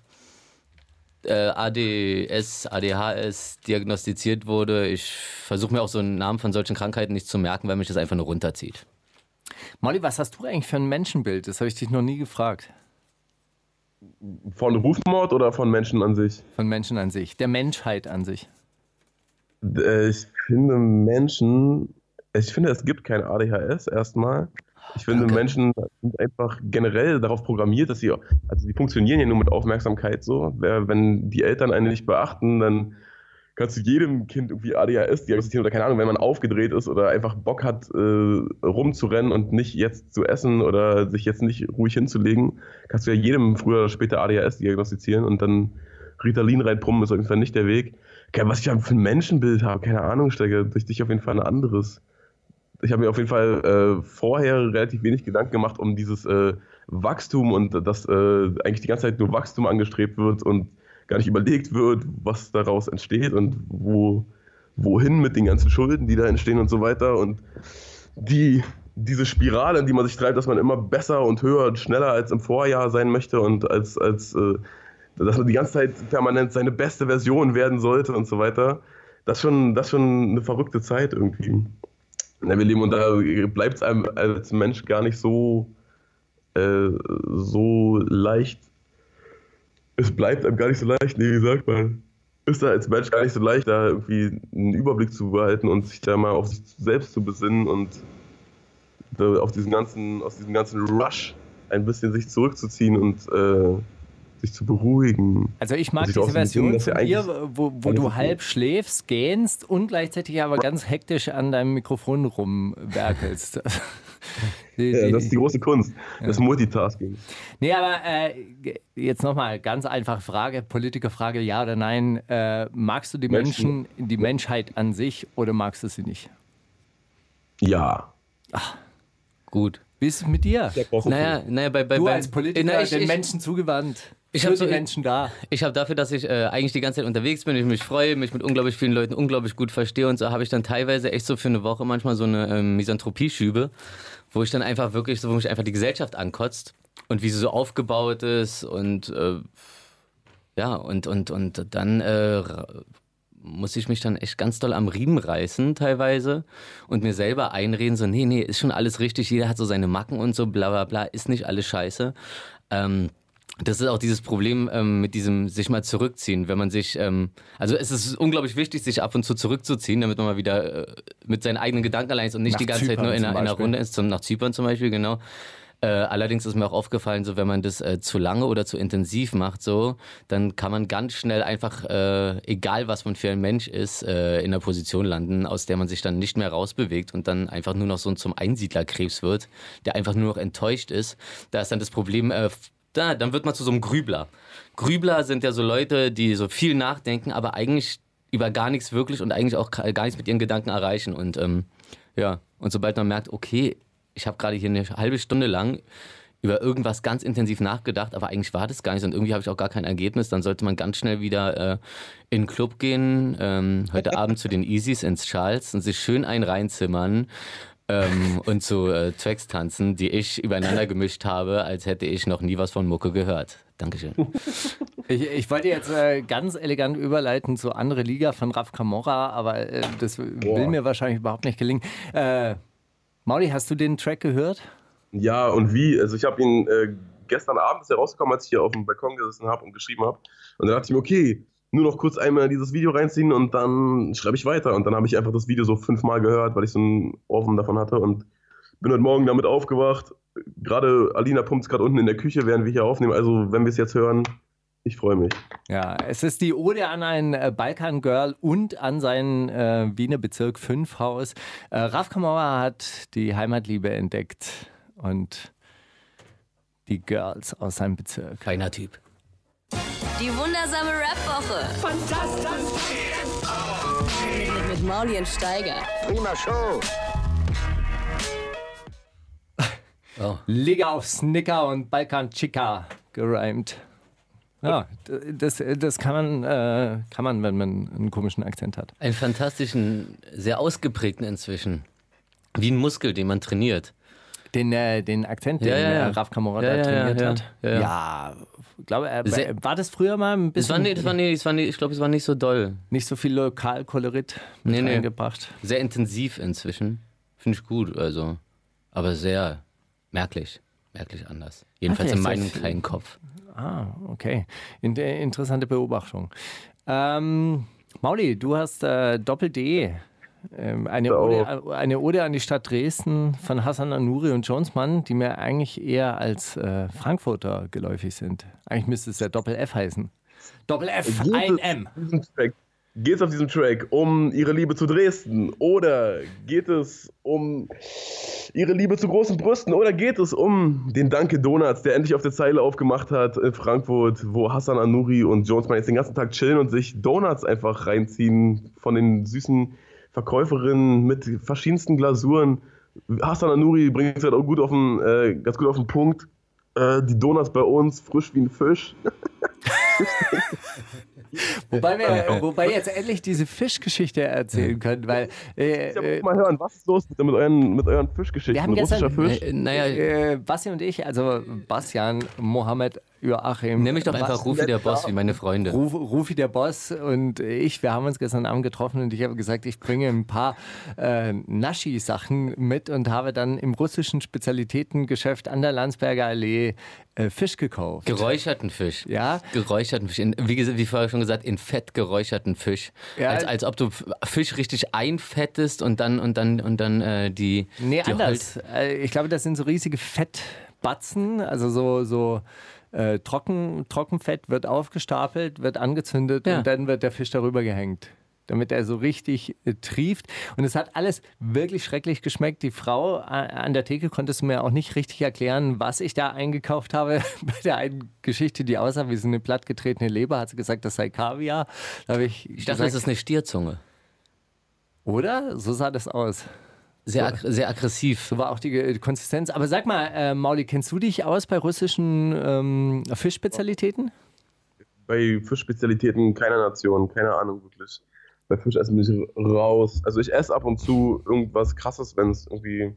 äh, ADS, ADHS diagnostiziert wurde. Ich versuche mir auch so einen Namen von solchen Krankheiten nicht zu merken, weil mich das einfach nur runterzieht. Molly, was hast du eigentlich für ein Menschenbild? Das habe ich dich noch nie gefragt. Von Rufmord oder von Menschen an sich? Von Menschen an sich, der Menschheit an sich. Äh, Ich finde Menschen, ich finde, es gibt kein ADHS erstmal. Ich finde, Danke. Menschen sind einfach generell darauf programmiert, dass sie, also sie funktionieren ja nur mit Aufmerksamkeit so. Wenn die Eltern einen nicht beachten, dann kannst du jedem Kind irgendwie ADHS diagnostizieren oder keine Ahnung, wenn man aufgedreht ist oder einfach Bock hat, äh, rumzurennen und nicht jetzt zu essen oder sich jetzt nicht ruhig hinzulegen, kannst du ja jedem früher oder später ADHS diagnostizieren und dann Ritalin reinpumpen ist auf jeden Fall nicht der Weg. Okay, was ich für ein Menschenbild habe, keine Ahnung, stecke durch dich auf jeden Fall ein anderes. Ich habe mir auf jeden Fall äh, vorher relativ wenig Gedanken gemacht um dieses äh, Wachstum und dass äh, eigentlich die ganze Zeit nur Wachstum angestrebt wird und gar nicht überlegt wird, was daraus entsteht und wo, wohin mit den ganzen Schulden, die da entstehen und so weiter. Und die, diese Spirale, in die man sich treibt, dass man immer besser und höher und schneller als im Vorjahr sein möchte und als, als äh, dass man die ganze Zeit permanent seine beste Version werden sollte und so weiter. Das ist schon, das schon eine verrückte Zeit irgendwie. Ja, wir leben und da bleibt es einem als Mensch gar nicht so, äh, so leicht. Es bleibt einem gar nicht so leicht, nee, wie sagt man? Ist da als Mensch gar nicht so leicht, da irgendwie einen Überblick zu behalten und sich da mal auf sich selbst zu besinnen und auf diesen ganzen, aus diesem ganzen Rush ein bisschen sich zurückzuziehen und äh, sich zu beruhigen. Also ich mag diese Version von dir, wo, wo du halb schläfst, gähnst und gleichzeitig aber ganz hektisch an deinem Mikrofon rumwerkelst. (laughs) (laughs) die, ja, das ist die große Kunst, ja. das Multitasking. Nee, aber äh, jetzt nochmal ganz einfache Frage, Politikerfrage, ja oder nein. Äh, magst du die Menschen, Menschen, die Menschheit an sich oder magst du sie nicht? Ja. Ach, gut. Wie ist es mit dir? Naja, naja, bei, bei, du als Politiker na, ich, den ich, Menschen zugewandt. Ich habe so, Menschen da. Ich habe dafür, dass ich äh, eigentlich die ganze Zeit unterwegs bin, ich mich freue, mich mit unglaublich vielen Leuten unglaublich gut verstehe und so habe ich dann teilweise echt so für eine Woche manchmal so eine ähm, Misanthropie-Schübe, wo ich dann einfach wirklich, so, wo mich einfach die Gesellschaft ankotzt und wie sie so aufgebaut ist und äh, ja und und und dann äh, muss ich mich dann echt ganz doll am Riemen reißen teilweise und mir selber einreden, so, nee, nee, ist schon alles richtig, jeder hat so seine Macken und so, bla bla bla, ist nicht alles scheiße. Ähm, das ist auch dieses Problem ähm, mit diesem sich mal zurückziehen, wenn man sich, ähm, also es ist unglaublich wichtig, sich ab und zu zurückzuziehen, damit man mal wieder äh, mit seinen eigenen Gedanken allein ist und nicht nach die ganze Zypern Zeit nur in, einer, in einer Runde ist, zum, nach Zypern zum Beispiel, genau. Äh, allerdings ist mir auch aufgefallen, so wenn man das äh, zu lange oder zu intensiv macht, so, dann kann man ganz schnell einfach, äh, egal was man für ein Mensch ist, äh, in einer Position landen, aus der man sich dann nicht mehr rausbewegt und dann einfach nur noch so zum Einsiedlerkrebs wird, der einfach nur noch enttäuscht ist. Da ist dann das Problem, äh, da, dann wird man zu so einem Grübler. Grübler sind ja so Leute, die so viel nachdenken, aber eigentlich über gar nichts wirklich und eigentlich auch gar nichts mit ihren Gedanken erreichen. Und ähm, ja, und sobald man merkt, okay, ich habe gerade hier eine halbe Stunde lang über irgendwas ganz intensiv nachgedacht, aber eigentlich war das gar nicht und irgendwie habe ich auch gar kein Ergebnis, dann sollte man ganz schnell wieder äh, in den Club gehen, ähm, heute (laughs) Abend zu den Easys ins Charles und sich schön ein reinzimmern ähm, und zu äh, Tracks tanzen, die ich übereinander gemischt habe, als hätte ich noch nie was von Mucke gehört. Dankeschön. Ich, ich wollte jetzt äh, ganz elegant überleiten zu andere Liga von Raf Camorra, aber äh, das Boah. will mir wahrscheinlich überhaupt nicht gelingen. Äh, Mauli, hast du den Track gehört? Ja, und wie? Also ich habe ihn äh, gestern Abend ist er rausgekommen, als ich hier auf dem Balkon gesessen habe und geschrieben habe. Und dann dachte ich mir, okay, nur noch kurz einmal dieses Video reinziehen und dann schreibe ich weiter. Und dann habe ich einfach das Video so fünfmal gehört, weil ich so einen Ohrwurm davon hatte und bin heute Morgen damit aufgewacht. Gerade Alina pumpt gerade unten in der Küche, während wir hier aufnehmen. Also, wenn wir es jetzt hören, ich freue mich. Ja, es ist die Ode an ein äh, Balkan-Girl und an sein äh, Wiener Bezirk 5 Haus. Äh, Raf Kamauer hat die Heimatliebe entdeckt und die Girls aus seinem Bezirk. Keiner Typ. Die wundersame Rap-Woche. Fantastisch. Mit, mit Mauli und Steiger. Prima Show. Oh. Liga auf Snicker und Balkan Chica gereimt. Ja, das, das kann, man, äh, kann man, wenn man einen komischen Akzent hat. Einen fantastischen, sehr ausgeprägten inzwischen. Wie ein Muskel, den man trainiert. Den, äh, den Akzent, den ja, ja, ja. Raf Kamora ja, trainiert hat. Ja, glaube, er, war das früher mal ein bisschen. Das war nicht, das war nicht, das war nicht, ich glaube, es war nicht so doll. Nicht so viel Lokalkolorit nee, nee. eingebracht. Sehr intensiv inzwischen. Finde ich gut, also. Aber sehr merklich. Merklich anders. Jedenfalls in meinem kleinen Kopf. Ah, okay. Interessante Beobachtung. Ähm, Mauli, du hast äh, Doppel-D eine, Ode, eine Ode an die Stadt Dresden von Hassan Anuri und Jonesmann, die mir eigentlich eher als äh, Frankfurter geläufig sind. Eigentlich müsste es ja Doppel-F heißen. Doppel-F, ein M. Geht es auf diesem Track um ihre Liebe zu Dresden oder geht es um ihre Liebe zu großen Brüsten oder geht es um den Danke Donuts, der endlich auf der Zeile aufgemacht hat in Frankfurt, wo Hassan Anuri und Jonesmann jetzt den ganzen Tag chillen und sich Donuts einfach reinziehen von den süßen Verkäuferin mit verschiedensten Glasuren. Hassan Anuri bringt es halt auch gut auf den, äh, ganz gut auf den Punkt. Äh, die Donuts bei uns frisch wie ein Fisch. (laughs) Wobei wir wobei jetzt endlich diese Fischgeschichte erzählen können, weil äh, Ich äh, mal hören, was ist los mit, mit, euren, mit euren Fischgeschichten? Wir haben gestern- Fisch? Äh, naja, äh, Basti und ich, also Bastian, Mohammed, Joachim. nenn mich doch einfach Rufi der Boss wie meine Freunde. Ruf, Rufi der Boss und ich, wir haben uns gestern Abend getroffen und ich habe gesagt, ich bringe ein paar äh, Naschi-Sachen mit und habe dann im russischen Spezialitätengeschäft an der Landsberger Allee äh, Fisch gekauft. Geräucherten Fisch. Ja. Geräucherten Fisch. In, wie, wie vorher schon gesagt, in Fett geräucherten Fisch. Ja. Als, als ob du Fisch richtig einfettest und dann und dann und dann äh, die. Nee, die anders. Äh, Ich glaube, das sind so riesige Fettbatzen, also so, so äh, Trocken, Trockenfett wird aufgestapelt, wird angezündet Ja. und dann wird der Fisch darüber gehängt. Damit er so richtig äh, trieft. Und es hat alles wirklich schrecklich geschmeckt. Die Frau äh, an der Theke konnte es mir auch nicht richtig erklären, was ich da eingekauft habe. (laughs) Bei der einen Geschichte, die aussah wie so eine plattgetretene Leber, hat sie gesagt, das sei Kaviar. Da ich, Ich dachte, gesagt, das ist eine Stierzunge. oder? So sah das aus. Sehr, ag sehr aggressiv. So war auch die Konsistenz. Aber sag mal, äh, Mauli, kennst du dich aus bei russischen ähm, Fischspezialitäten? Bei Fischspezialitäten keiner Nation, keine Ahnung wirklich. Bei Fischessen bin ich raus. Also ich esse ab und zu irgendwas krasses, wenn es irgendwie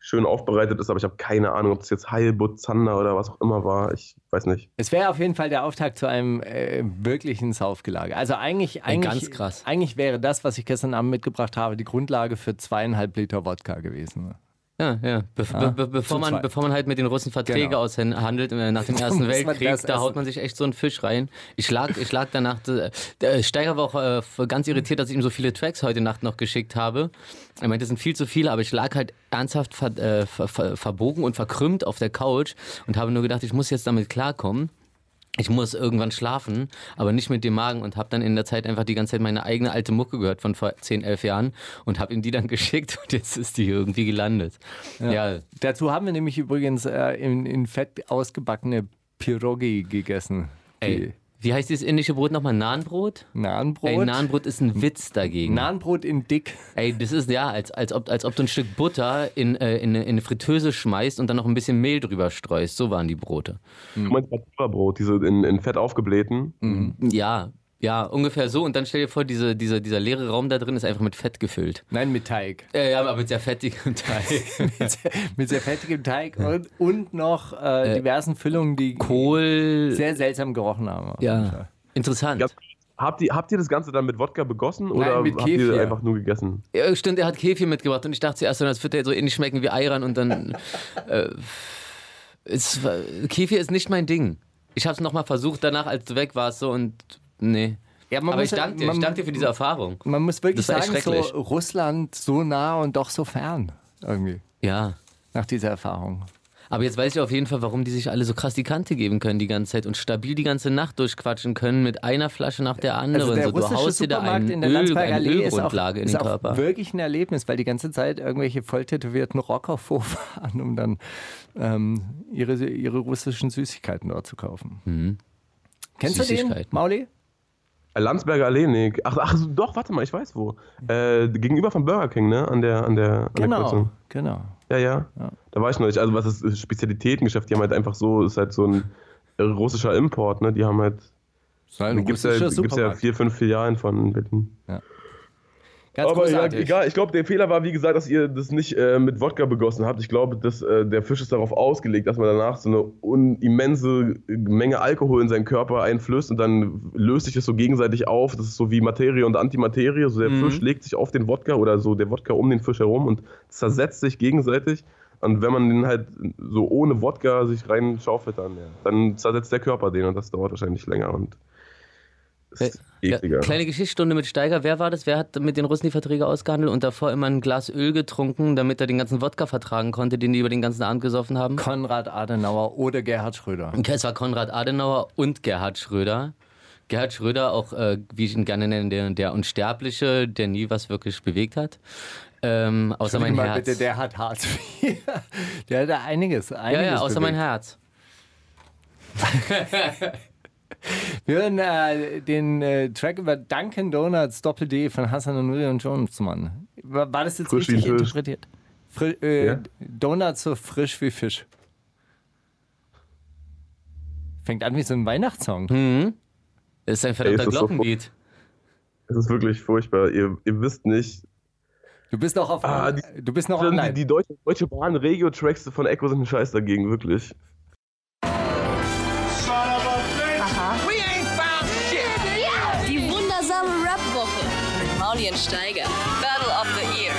schön aufbereitet ist, aber ich habe keine Ahnung, ob es jetzt Heilbutt, Zander oder was auch immer war. Ich weiß nicht. Es wäre auf jeden Fall der Auftakt zu einem äh, wirklichen Saufgelage. Also eigentlich, eigentlich, ganz krass. eigentlich wäre das, was ich gestern Abend mitgebracht habe, die Grundlage für zweieinhalb Liter Wodka gewesen. Ja, ja. Be Ja, be bevor, man, zweit. bevor man halt mit den Russen Verträge Genau. aushandelt äh, nach dem (laughs) Ersten Weltkrieg, da haut man sich echt so einen Fisch rein. Ich lag, ich lag danach, äh, der Steiger war auch äh, ganz irritiert, dass ich ihm so viele Tracks heute Nacht noch geschickt habe. Er meinte, das sind viel zu viele, aber ich lag halt ernsthaft ver, äh, ver, ver, verbogen und verkrümmt auf der Couch und habe nur gedacht, ich muss jetzt damit klarkommen. Ich muss irgendwann schlafen, aber nicht mit dem Magen und habe dann in der Zeit einfach die ganze Zeit meine eigene alte Mucke gehört von vor 10, 11 Jahren und habe ihm die dann (laughs) geschickt und jetzt ist die irgendwie gelandet. Ja, Dazu haben wir nämlich übrigens äh, in, in Fett ausgebackene Pirogi gegessen. ey, wie heißt dieses indische Brot nochmal? Nahenbrot? Nahenbrot. Ey, Nahenbrot ist ein Witz dagegen. Nahenbrot in dick. Ey, das ist ja, als, als, ob, als ob du ein Stück Butter in, äh, in, eine- in eine Fritteuse schmeißt und dann noch ein bisschen Mehl drüber streust. So waren die Brote. Du meinst Brot, diese in, in Fett aufgeblähten. Ja, ja, ungefähr so. Und dann stell dir vor, diese, diese, dieser leere Raum da drin ist einfach mit Fett gefüllt. Nein, mit Teig. Äh, ja, aber mit sehr fettigem Teig. (laughs) mit, sehr, mit sehr fettigem Teig und, und noch äh, diversen Füllungen, die Kohl. sehr seltsam gerochen haben. Ja, interessant. Ganz- Habt ihr, habt ihr das Ganze dann mit Wodka begossen oder mit habt Kefir. ihr einfach nur gegessen? Ja, stimmt, er hat Kefir mitgebracht und ich dachte zuerst, das wird ja so ähnlich schmecken wie Ayran und dann. äh, es, Kefir ist nicht mein Ding. Ich habe es nochmal versucht, danach, als du weg warst, so und. Nee. Ja, Aber ich danke dir, ich danke dir für diese Erfahrung. Man muss wirklich sagen, so. Russland so nah und doch so fern. Irgendwie. Ja. Nach dieser Erfahrung. Aber jetzt weiß ich auf jeden Fall, warum die sich alle so krass die Kante geben können die ganze Zeit und stabil die ganze Nacht durchquatschen können mit einer Flasche nach der anderen. Also der so, du russische haust dir da Supermarkt ein in der Öl, eine ist auch, Ölgrundlage in den Körper. wirklich ein Erlebnis, weil die ganze Zeit irgendwelche voll tätowierten Rocker (laughs) vorfahren, um dann ähm, ihre, ihre russischen Süßigkeiten dort zu kaufen. Kennst du den. Mauli? Landsberger Allee, nee. Ach, ach, doch, warte mal, ich weiß wo. Äh, gegenüber von Burger King, ne? An der, an der, an der Genau, Kreuzung. genau. Ja, ja, Da war ich noch nicht. Also, was ist Spezialitätengeschäft? Die haben halt einfach so, ist halt so ein äh, russischer Import, ne? Die haben halt. Sein Da gibt es ja, gibt's ja vier, fünf Filialen von in Berlin. Ganz Aber ja, egal, ich glaube, der Fehler war, wie gesagt, dass ihr das nicht äh, mit Wodka begossen habt. Ich glaube, dass, äh, der Fisch ist darauf ausgelegt, dass man danach so eine immense Menge Alkohol in seinen Körper einflößt und dann löst sich das so gegenseitig auf. Das ist so wie Materie und Antimaterie. So der Fisch legt sich auf den Wodka oder so der Wodka um den Fisch herum und zersetzt sich gegenseitig. Und wenn man den halt so ohne Wodka sich reinschaufelt, dann, ja, dann zersetzt der Körper den und das dauert wahrscheinlich länger und ist Ja, kleine Geschichtsstunde mit Steiger. Wer war das? Wer hat mit den Russen die Verträge ausgehandelt und davor immer ein Glas Öl getrunken, damit er den ganzen Wodka vertragen konnte, den die über den ganzen Abend gesoffen haben? Konrad Adenauer oder Gerhard Schröder. Okay, Es war Konrad Adenauer und Gerhard Schröder. Gerhard Schröder, auch äh, wie ich ihn gerne nenne, der, der Unsterbliche, der nie was wirklich bewegt hat. Ähm, außer mein mal Herz. bitte, der hat Hartz (laughs) IV. Der hat da einiges, ja, einiges ja, außer mein bewegt. Herz. (laughs) Wir hören äh, den äh, Track über Dunkin' Donuts Doppel-D von Hassan und Nuri und Jones, Mann. War, war das jetzt Frisch richtig interpretiert? Fri äh, Ja. Donuts so frisch wie Fisch. Fängt an wie so ein Weihnachtssong. Mhm. Das ist ein verdammter Ey, das so Glockenbeat. Es ist wirklich furchtbar. Ihr, ihr wisst nicht. Du bist noch auf. Ah, die- du bist noch Die, online. die deutsche, deutsche Bahn Regio-Tracks von Echo sind ein Scheiß dagegen, wirklich. Und Steiger. Battle of the Year.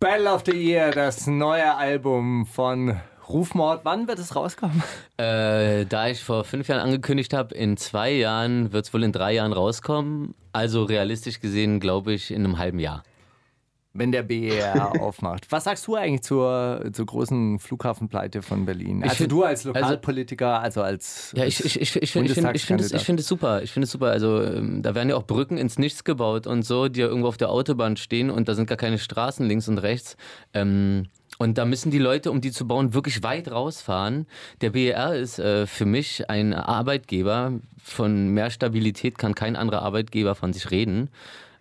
Battle of the Year, das neue Album von Rufmord. Wann wird es rauskommen? Äh, da ich vor fünf Jahren angekündigt habe, in zwei Jahren wird es wohl in drei Jahren rauskommen. Also realistisch gesehen, glaube ich, in einem halben Jahr. Wenn der BER (laughs) aufmacht. Was sagst du eigentlich zur, zur großen Flughafenpleite von Berlin? Also find- du als Lokalpolitiker, also als Ja, ich, ich, ich, ich finde ich find, ich find es, ich find es super. Ich finde es super. Also ähm, da werden ja auch Brücken ins Nichts gebaut und so, die ja irgendwo auf der Autobahn stehen und da sind gar keine Straßen links und rechts. Ähm, und da müssen die Leute, um die zu bauen, wirklich weit rausfahren. Der BER ist äh, für mich ein Arbeitgeber. Von mehr Stabilität kann kein anderer Arbeitgeber von sich reden.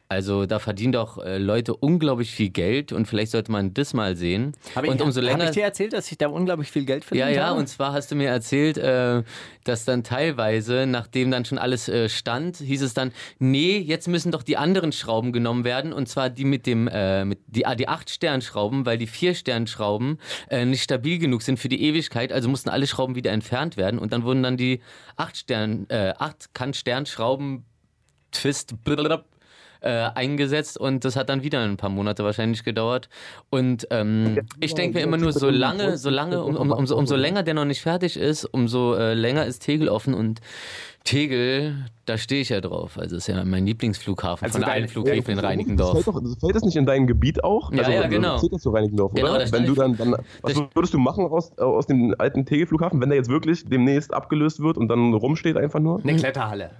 Also da verdienen doch äh, Leute unglaublich viel Geld und vielleicht sollte man das mal sehen. Habe ich, und umso hab länger ich dir erzählt, dass ich da unglaublich viel Geld verdient ja, ja, habe? und zwar hast du mir erzählt, äh, dass dann teilweise, nachdem dann schon alles äh, stand, hieß es dann, nee, jetzt müssen doch die anderen Schrauben genommen werden, und zwar die mit dem, äh, mit die, ah, die 8-Stern-Schrauben, weil die 4-Stern-Schrauben äh, nicht stabil genug sind für die Ewigkeit, also mussten alle Schrauben wieder entfernt werden und dann wurden dann die 8-Stern, äh, 8-Kant-Stern-Schrauben Twist blablabla, äh, eingesetzt und das hat dann wieder ein paar Monate wahrscheinlich gedauert. Und ähm, ich denke mir immer nur, so lange, so lange, um, um, umso, umso länger der noch nicht fertig ist, umso äh, länger ist Tegel offen und Tegel, da stehe ich ja drauf. Also ist ja mein Lieblingsflughafen Also von allen Flughäfen in Das Reinickendorf. fällt, doch, fällt das nicht in dein Gebiet auch? Ja, ja, genau. Zählt das zu Reinickendorf, Genau, oder? Wenn du dann, dann was würdest du machen aus, aus dem alten Tegel-Flughafen, wenn der jetzt wirklich demnächst abgelöst wird und dann rumsteht einfach nur? Eine Kletterhalle.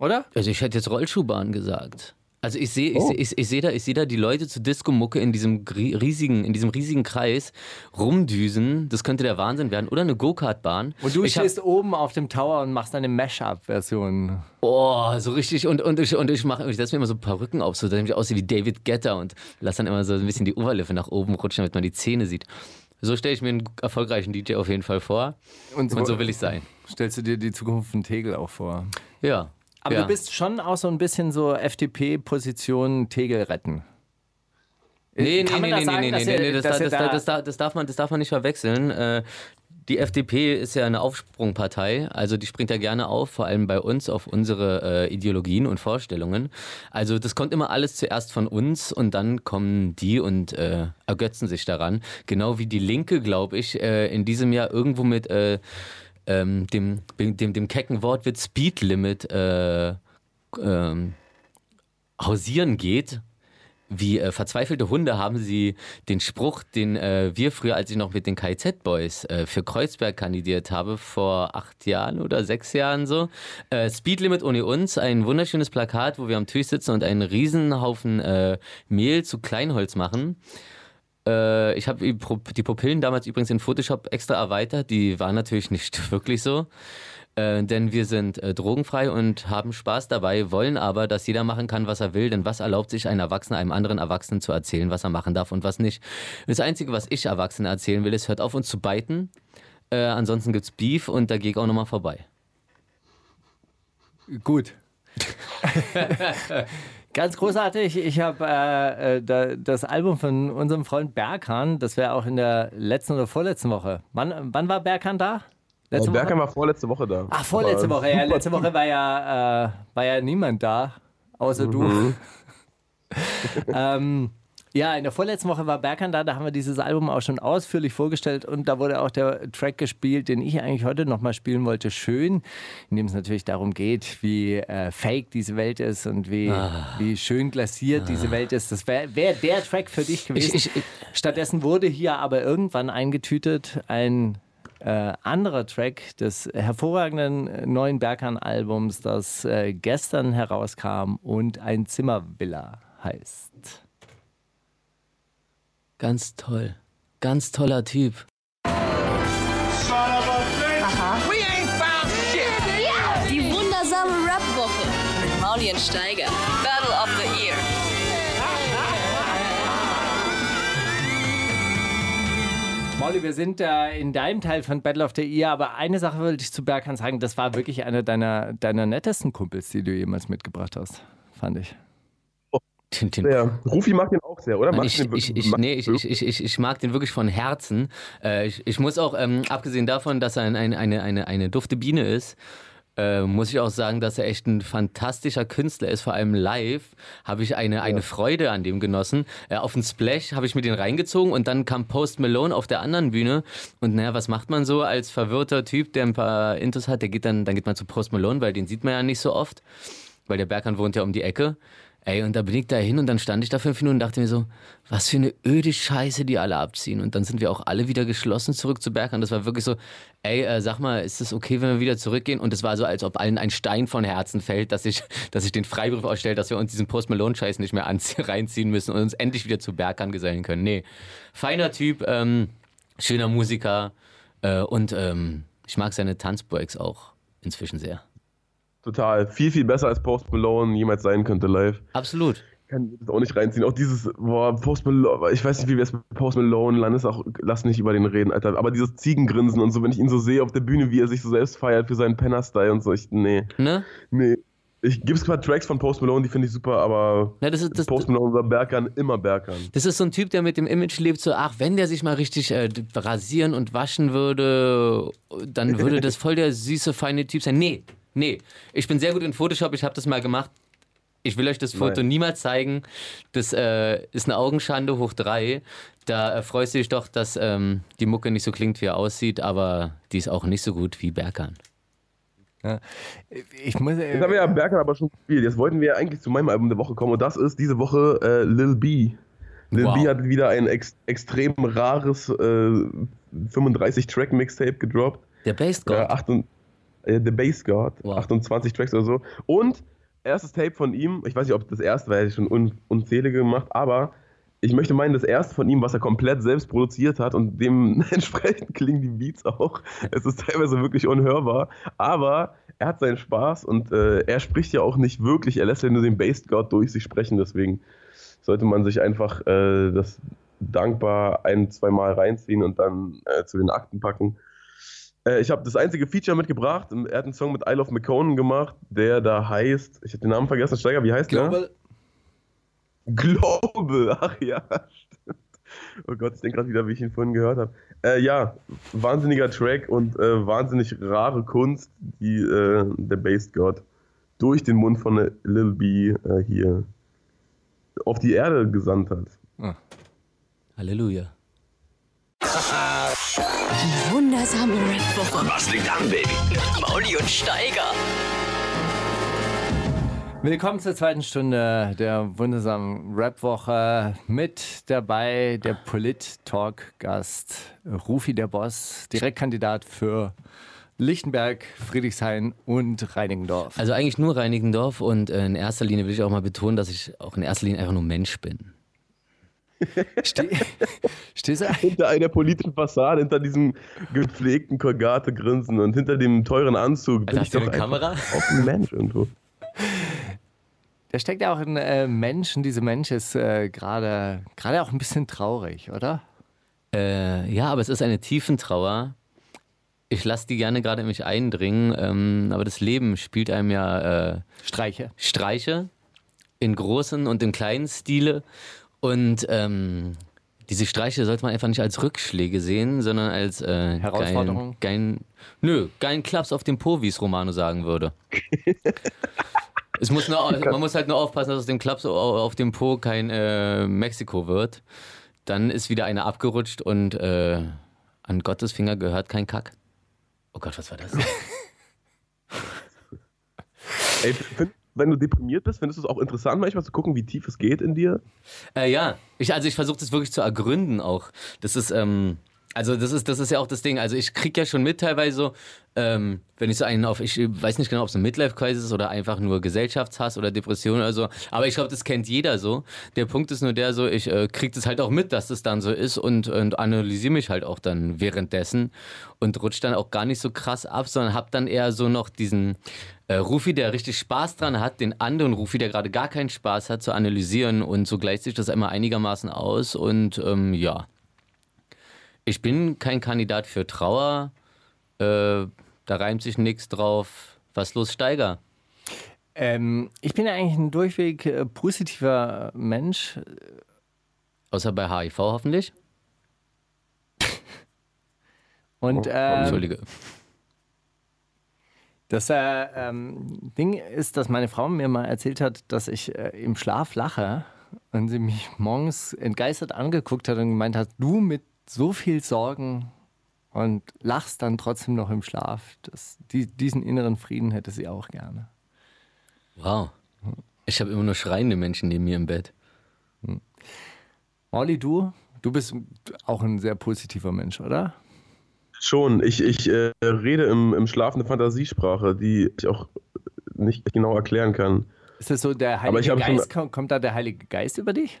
Oder? Also ich hätte jetzt Rollschuhbahn gesagt. Also ich sehe ich Oh. seh, ich, ich seh da, ich seh da die Leute zu Disco-Mucke in diesem riesigen, in diesem riesigen Kreis rumdüsen. Das könnte der Wahnsinn werden. Oder eine Go-Kart-Bahn. Und du ich hab- stehst oben auf dem Tower und machst eine Mash-up-Version. Oh, so richtig. Und, und ich, und ich, mach- ich setze mir immer so Perücken auf, so damit ich aussehe wie David Getter und lass dann immer so ein bisschen die Oberlippe nach oben rutschen, damit man die Zähne sieht. So stelle ich mir einen erfolgreichen DJ auf jeden Fall vor. Und so, Und so will ich sein. stellst du dir die Zukunft von Tegel auch vor. Ja. Aber ja. du bist schon auch so ein bisschen so FDP-Position Tegel retten. Nee, nee, Kann nee, das nee, sagen, nee, nee, ihr- nee, das, das, da- da- das, da- das, darf man, das darf man nicht verwechseln. Äh, Die FDP ist ja eine Aufsprungpartei, also die springt ja gerne auf, vor allem bei uns auf unsere äh, Ideologien und Vorstellungen. Also das kommt immer alles zuerst von uns und dann kommen die und äh, ergötzen sich daran. Genau wie die Linke, glaube ich, äh, in diesem Jahr irgendwo mit äh, ähm, dem, dem, dem kecken Wortwitz Speed Limit äh, ähm, hausieren geht. Wie äh, verzweifelte Hunde haben sie den Spruch, den äh, wir früher, als ich noch mit den KZ-Boys äh, für Kreuzberg kandidiert habe, vor acht Jahren oder sechs Jahren so. Äh, Speedlimit ohne uns, ein wunderschönes Plakat, wo wir am Tisch sitzen und einen Riesenhaufen äh, Mehl zu Kleinholz machen. Äh, ich habe die Pupillen damals übrigens in Photoshop extra erweitert. Die waren natürlich nicht (laughs) wirklich so. Äh, denn wir sind äh, drogenfrei und haben Spaß dabei, wollen aber, dass jeder machen kann, was er will. Denn was erlaubt sich ein Erwachsener einem anderen Erwachsenen zu erzählen, was er machen darf und was nicht? Das Einzige, was ich Erwachsenen erzählen will, ist, hört auf uns zu biten. Äh, ansonsten gibt's Beef und da gehe ich auch nochmal vorbei. Gut. (laughs) Ganz großartig. Ich habe äh, äh, da, das Album von unserem Freund Berghahn, das wäre auch in der letzten oder vorletzten Woche. Wann, wann war Berghahn da? Letzte Äh, Berkan war vorletzte Woche da. Ach, vorletzte Aber Woche. Ja, letzte Woche war ja, äh, war ja niemand da, außer Mhm. du. (laughs) ähm, ja, in der vorletzten Woche war Berkan da, da haben wir dieses Album auch schon ausführlich vorgestellt und da wurde auch der Track gespielt, den ich eigentlich heute nochmal spielen wollte, Schön, in dem es natürlich darum geht, wie äh, fake diese Welt ist und wie, Ah. wie schön glasiert diese Welt ist. Das wäre wär der Track für dich gewesen. Ich- ich- Stattdessen wurde hier aber irgendwann eingetütet ein äh, anderer Track des hervorragenden neuen Berghahn-Albums, das äh, gestern herauskam und ein Zimmervilla heißt. Ganz toll. Ganz toller Typ. Die wundersame Rap-Woche mit Mauli und Steiger. Battle of the Year. Molly, wir sind äh, in deinem Teil von Battle of the Year, aber eine Sache wollte ich zu Berkan sagen, das war wirklich einer deiner, deiner nettesten Kumpels, die du jemals mitgebracht hast, fand ich. Den, den, Ja, Rufi mag den auch sehr, oder? Magst ich, den ich, ich, nee, ich, ich, ich, ich, mag den wirklich von Herzen. Äh, ich, ich muss auch, ähm, abgesehen davon, dass er ein, ein, eine, eine, eine dufte Biene ist, äh, muss ich auch sagen, dass er echt ein fantastischer Künstler ist. Vor allem live habe ich eine, eine Freude an dem genossen. Äh, auf den Splash habe ich mir den reingezogen und dann kam Post Malone auf der anderen Bühne. Und naja, was macht man so als verwirrter Typ, der ein paar Intos hat? Der geht dann, dann geht man zu Post Malone, weil den sieht man ja nicht so oft. Weil der Berghahn wohnt ja um die Ecke. Ey, und da bin ich da hin und dann stand ich da fünf Minuten und dachte mir so, was für eine öde Scheiße die alle abziehen. Und dann sind wir auch alle wieder geschlossen zurück zu Berghahn. Das war wirklich so, ey, äh, sag mal, ist es okay, wenn wir wieder zurückgehen? Und es war so, als ob allen ein Stein von Herzen fällt, dass ich, (laughs) dass ich den Freibrief ausstelle, dass wir uns diesen Post Malone-Scheiß nicht mehr (laughs) reinziehen müssen und uns endlich wieder zu Berghahn gesellen können. Nee, feiner Typ, ähm, schöner Musiker äh, und ähm, ich mag seine Tanzbreaks auch inzwischen sehr. Total. Viel, viel besser als Post Malone jemals sein könnte live. Absolut. Kann das auch nicht reinziehen. Auch dieses, boah, Post Malone, ich weiß nicht, wie wir es mit Post Malone landes auch, lass nicht über den reden, Alter. Aber dieses Ziegengrinsen und so, wenn ich ihn so sehe auf der Bühne, wie er sich so selbst feiert für seinen Penner-Style und so, ich, nee, Ne? nee. Ich gib's paar Tracks von Post Malone, die finde ich super, aber Ja, das ist, das, Post Malone war Berkan immer Berkan. Das ist so ein Typ, der mit dem Image lebt, so, ach, wenn der sich mal richtig äh, rasieren und waschen würde, dann würde das voll der süße, feine Typ sein. Nee, nee. Ich bin sehr gut in Photoshop, ich habe das mal gemacht. Ich will euch das Foto Nein. niemals zeigen. Das äh, ist eine Augenschande hoch drei. Da äh, freust du dich doch, dass ähm, die Mucke nicht so klingt, wie er aussieht, aber die ist auch nicht so gut wie Berkan. Ich muss, äh, Jetzt haben wir ja Berkan aber schon gespielt. Jetzt wollten wir ja eigentlich zu meinem Album der Woche kommen und das ist diese Woche äh, Lil B. Lil Wow. B hat wieder ein ex extrem rares äh, 35-Track-Mixtape gedroppt. Der Bass Ja, God. und, äh, The Bass God, Wow. 28 Tracks oder so. Und erstes Tape von ihm, ich weiß nicht, ob das erste war, er schon un unzählige gemacht, aber ich möchte meinen, das erste von ihm, was er komplett selbst produziert hat und dementsprechend (laughs) klingen die Beats auch. Es ist teilweise wirklich unhörbar, aber er hat seinen Spaß und äh, er spricht ja auch nicht wirklich, er lässt ja nur den Bass God durch sich sprechen, deswegen sollte man sich einfach äh, das dankbar ein, zwei Mal reinziehen und dann äh, zu den Akten packen. Äh, ich habe das einzige Feature mitgebracht. Er hat einen Song mit Isle of McConan gemacht, der da heißt, ich habe den Namen vergessen, Steiger, wie heißt Global, der? Global, ach ja, stimmt. Oh Gott, ich denke gerade wieder, wie ich ihn vorhin gehört habe. Äh, ja, wahnsinniger Track und äh, wahnsinnig rare Kunst, die äh, der Bass God durch den Mund von Lil B äh, hier auf die Erde gesandt hat. Halleluja. Die wundersame Rap-Woche Was liegt an, Baby? Mauli und Steiger. Willkommen zur zweiten Stunde der wundersamen Rap-Woche. Mit dabei der Polit-Talk-Gast Rufi der Boss, Direktkandidat für Lichtenberg, Friedrichshain und Reinigendorf. Also eigentlich nur Reinickendorf und äh, in erster Linie will ich auch mal betonen, dass ich auch in erster Linie einfach nur Mensch bin. Ste (laughs) Stehst du Hinter einer politischen Fassade, hinter diesem gepflegten Korgate-Grinsen und hinter dem teuren Anzug bin Alter, ich hast du doch eine Kamera? auch ein Mensch irgendwo. Da steckt ja auch ein äh, Mensch und dieser Mensch ist äh, gerade gerade auch ein bisschen traurig, oder? Äh, ja, aber es ist eine Tiefentrauer. Ich lasse die gerne gerade in mich eindringen, ähm, aber das Leben spielt einem ja äh, Streiche. Streiche in großen und in kleinen Stile. Und ähm, diese Streiche sollte man einfach nicht als Rückschläge sehen, sondern als äh, Herausforderung? Geilen, geilen, nö, geilen Klaps auf den Po, wie es Romano sagen würde. (laughs) es muss nur, man muss halt nur aufpassen, dass aus dem Klaps au- auf dem Po kein äh, Mexiko wird. Dann ist wieder einer abgerutscht und äh, an Gottes Finger gehört kein Kack. Oh Gott, was war das? (laughs) Ey, find, wenn du deprimiert bist, findest du es auch interessant, manchmal zu gucken, wie tief es geht in dir? Äh, ja, ich, also ich versuche das wirklich zu ergründen auch. Das ist, ähm, also das ist, das ist ja auch das Ding. Also ich krieg ja schon mit teilweise so, ähm, wenn ich so einen auf, ich weiß nicht genau, ob es ein Midlife-Crisis ist oder einfach nur Gesellschaftshass oder Depression oder so. Aber ich glaube, das kennt jeder so. Der Punkt ist nur der so, ich äh, krieg das halt auch mit, dass das dann so ist und, und analysiere mich halt auch dann währenddessen und rutsch dann auch gar nicht so krass ab, sondern hab dann eher so noch diesen äh, Rufi, der richtig Spaß dran hat, den anderen Rufi, der gerade gar keinen Spaß hat, zu analysieren und so gleicht sich das immer einigermaßen aus und ähm, ja. Ich bin kein Kandidat für Trauer. Äh, da reimt sich nichts drauf. Was los, Steiger? Ähm, ich bin ja eigentlich ein durchweg äh, positiver Mensch. Außer bei HIV hoffentlich. (laughs) Und Oh, äh, Entschuldige. das äh, ähm, Ding ist, dass meine Frau mir mal erzählt hat, dass ich äh, im Schlaf lache und sie mich morgens entgeistert angeguckt hat und gemeint hat, du mit so viel Sorgen und lachst dann trotzdem noch im Schlaf. Das, die, diesen inneren Frieden hätte sie auch gerne. Wow. Ich habe immer nur schreiende Menschen neben mir im Bett. Molly, du? Du bist auch ein sehr positiver Mensch, oder? Schon, ich, ich äh, rede im, im Schlaf eine Fantasiesprache, die ich auch nicht genau erklären kann. Ist das so, der Aber ich Heilige habe schon- Geist, kommt, kommt da der Heilige Geist über dich?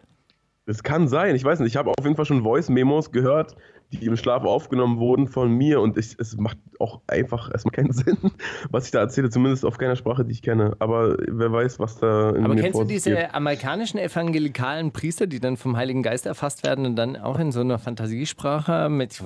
Es kann sein, ich weiß nicht. Ich habe auf jeden Fall schon Voice-Memos gehört, die im Schlaf aufgenommen wurden von mir und ich, es macht auch einfach erstmal keinen (laughs) Sinn, was ich da erzähle, zumindest auf keiner Sprache, die ich kenne. Aber wer weiß, was da in Aber mir kennst du diese amerikanischen evangelikalen Priester, die dann vom Heiligen Geist erfasst werden und dann auch in so einer Fantasiesprache mit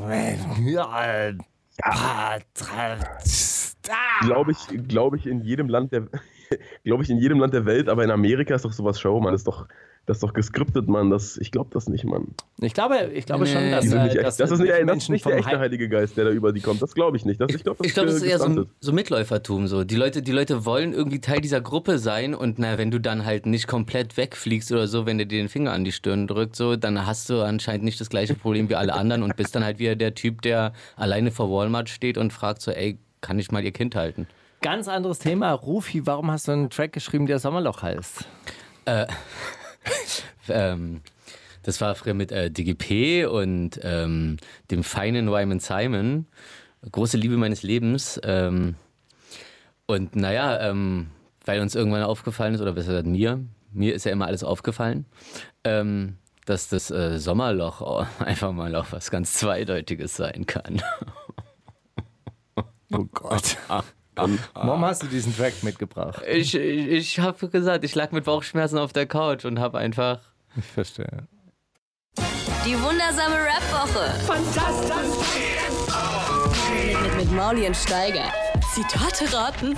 Glaube ich, glaube ich in jedem Land der (laughs) glaube ich in jedem Land der Welt, aber in Amerika ist doch sowas Show, man. Das ist doch das ist doch geskriptet, Mann. Das, ich glaube das nicht, Mann. Ich glaube, ich glaube Nee. schon, dass, äh, nicht echt. dass Das ist nicht, das ist Menschen nicht der echte Heil- Heilige Geist, der da über die kommt. Das glaube ich nicht. Das, ich glaube, das, Ich glaube, das ist eher so, so Mitläufertum. So. Die, Leute, die Leute wollen irgendwie Teil dieser Gruppe sein und na, wenn du dann halt nicht komplett wegfliegst oder so, wenn der dir den Finger an die Stirn drückt, so, dann hast du anscheinend nicht das gleiche Problem wie alle anderen und bist dann halt wieder der Typ, der alleine vor Walmart steht und fragt so, ey, kann ich mal ihr Kind halten? Ganz anderes Thema. Rufi, warum hast du einen Track geschrieben, der Sommerloch heißt? (laughs) Ähm, das war früher mit äh, DGP und ähm, dem feinen Wyman Simon. Große Liebe meines Lebens. Ähm, und naja, ähm, weil uns irgendwann aufgefallen ist, oder besser gesagt mir, mir ist ja immer alles aufgefallen, ähm, dass das äh, Sommerloch (laughs) einfach mal auch was ganz Zweideutiges sein kann. Oh Gott. (laughs) Warum hast du diesen Track mitgebracht? Ich, ich, ich habe gesagt, ich lag mit Bauchschmerzen auf der Couch und habe einfach Ich verstehe. Die wundersame Rap-Woche. Fantastisch. Mit, mit, mit Mauli und Steiger. Zitate raten.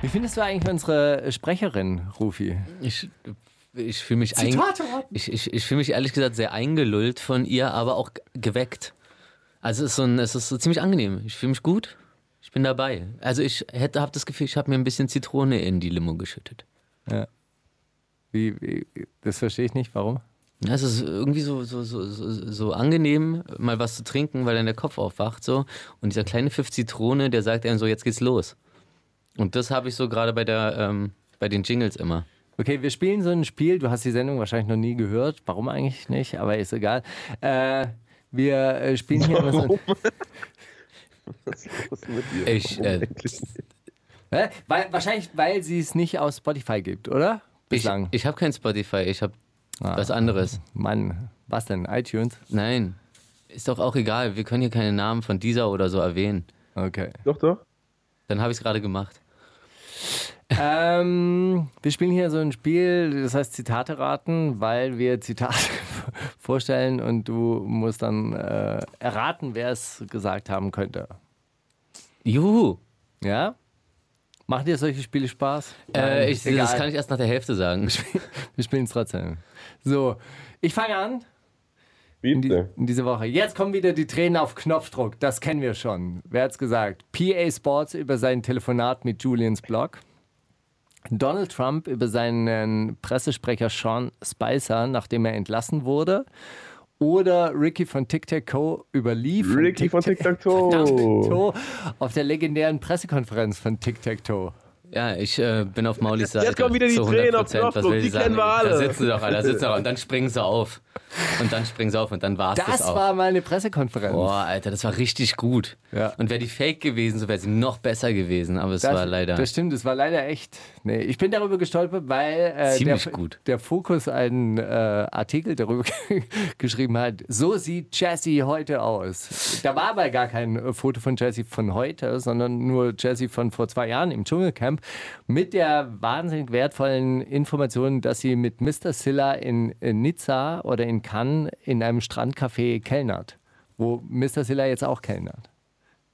Wie findest du eigentlich unsere Sprecherin, Rufi? Ich, ich fühle mich, ein, ich, ich, ich fühl mich ehrlich gesagt sehr eingelullt von ihr, aber auch geweckt. Also es ist, so ein, es ist so ziemlich angenehm. Ich fühle mich gut. Ich bin dabei. Also ich hätte, habe das Gefühl, ich habe mir ein bisschen Zitrone in die Limo geschüttet. Wie, wie, das verstehe ich nicht. Warum? Ja, Es ist irgendwie so, so, so, so, so angenehm, mal was zu trinken, weil dann der Kopf aufwacht. So. Und dieser kleine Pfiff Zitrone, der sagt einem so, jetzt geht's los. Und das habe ich so gerade bei, der, ähm, bei den Jingles immer. Okay, wir spielen so ein Spiel. Du hast die Sendung wahrscheinlich noch nie gehört. Warum eigentlich nicht? Aber ist egal. Äh, wir äh, spielen hier immer so ein, (laughs) (laughs) Was ist los mit dir? Ich, äh, weil, wahrscheinlich, weil sie es nicht auf Spotify gibt, oder? Ich, Bislang. ich habe kein Spotify, ich habe Ah. was anderes. Mann, was denn? iTunes? Nein, ist doch auch egal. Wir können hier keine Namen von dieser oder so erwähnen. Okay. Doch, doch. Dann habe ich es gerade gemacht. (laughs) ähm, wir spielen hier so ein Spiel, das heißt Zitate raten, weil wir Zitate (laughs) vorstellen und du musst dann äh, erraten, wer es gesagt haben könnte. Juhu. Ja? Machen dir solche Spiele Spaß? Äh, ich, das kann ich erst nach der Hälfte sagen. Wir spielen es trotzdem. So, ich fange an. In, die, in diese Woche. Jetzt kommen wieder die Tränen auf Knopfdruck. Das kennen wir schon. Wer hat's gesagt? PA Sports über sein Telefonat mit Julians Blog. Donald Trump über seinen Pressesprecher Sean Spicer, nachdem er entlassen wurde. Oder Ricky von Tic Tac Co. über Lee Ricky von Tic Tac. Toe auf der legendären Pressekonferenz von Tic Tac Toe. Ja, ich äh, bin auf Maulis Seite. Jetzt kommen wieder die Tränen auf 100%. Was Knopfdruck, will die sagen? kennen wir alle. Da sitzen sie doch alle, da sitzen sie doch. Und dann springen sie auf. Und dann springen sie auf und dann war's das, Das auch. war mal eine Pressekonferenz. Boah, Alter, das war richtig gut. Ja. Und wäre die fake gewesen, so wäre sie noch besser gewesen. Aber es Das, war leider. Das stimmt, es war leider echt. Nee, ich bin darüber gestolpert, weil äh, Ziemlich der, gut. der Fokus einen äh, Artikel darüber (laughs) geschrieben hat. So sieht Jessie heute aus. Da war aber gar kein äh, Foto von Jessie von heute, sondern nur Jessie von vor zwei Jahren im Dschungelcamp mit der wahnsinnig wertvollen Information, dass sie mit Mr. Silla in, in Nizza oder in Cannes in einem Strandcafé kellnert. wo Mr. Silla jetzt auch kellnert.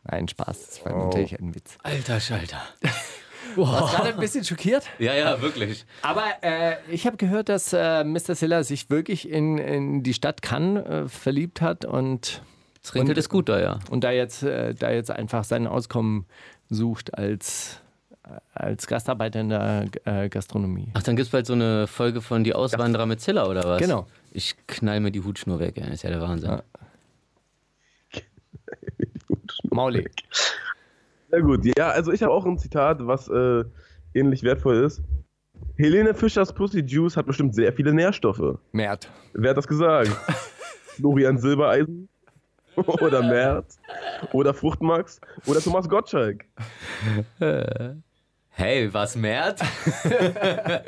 Nein, Spaß, das war natürlich ein Witz. Alter Schalter. (laughs) Warst gerade ein bisschen schockiert? Ja, ja, wirklich. Aber äh, ich habe gehört, dass äh, Mr. Silla sich wirklich in, in die Stadt Cannes äh, verliebt hat und, Das regnet ist gut da, ja. und da, jetzt, äh, da jetzt einfach sein Auskommen sucht als, als Gastarbeiter in der äh, Gastronomie. Ach, dann gibt es bald so eine Folge von Die Auswanderer mit Zilla, oder was? Genau. Ich knall mir die Hutschnur weg, ey. Das ist ja der Wahnsinn. Ja. (laughs) Mauli. Sehr gut. Ja, also ich habe auch ein Zitat, was äh, ähnlich wertvoll ist. Helene Fischers Pussy Juice hat bestimmt sehr viele Nährstoffe. Mert. Wer hat das gesagt? (laughs) Florian Silbereisen? Oder (laughs) Merz? Oder Fruchtmax? Oder Thomas Gottschalk? Hey, was Mert? (laughs)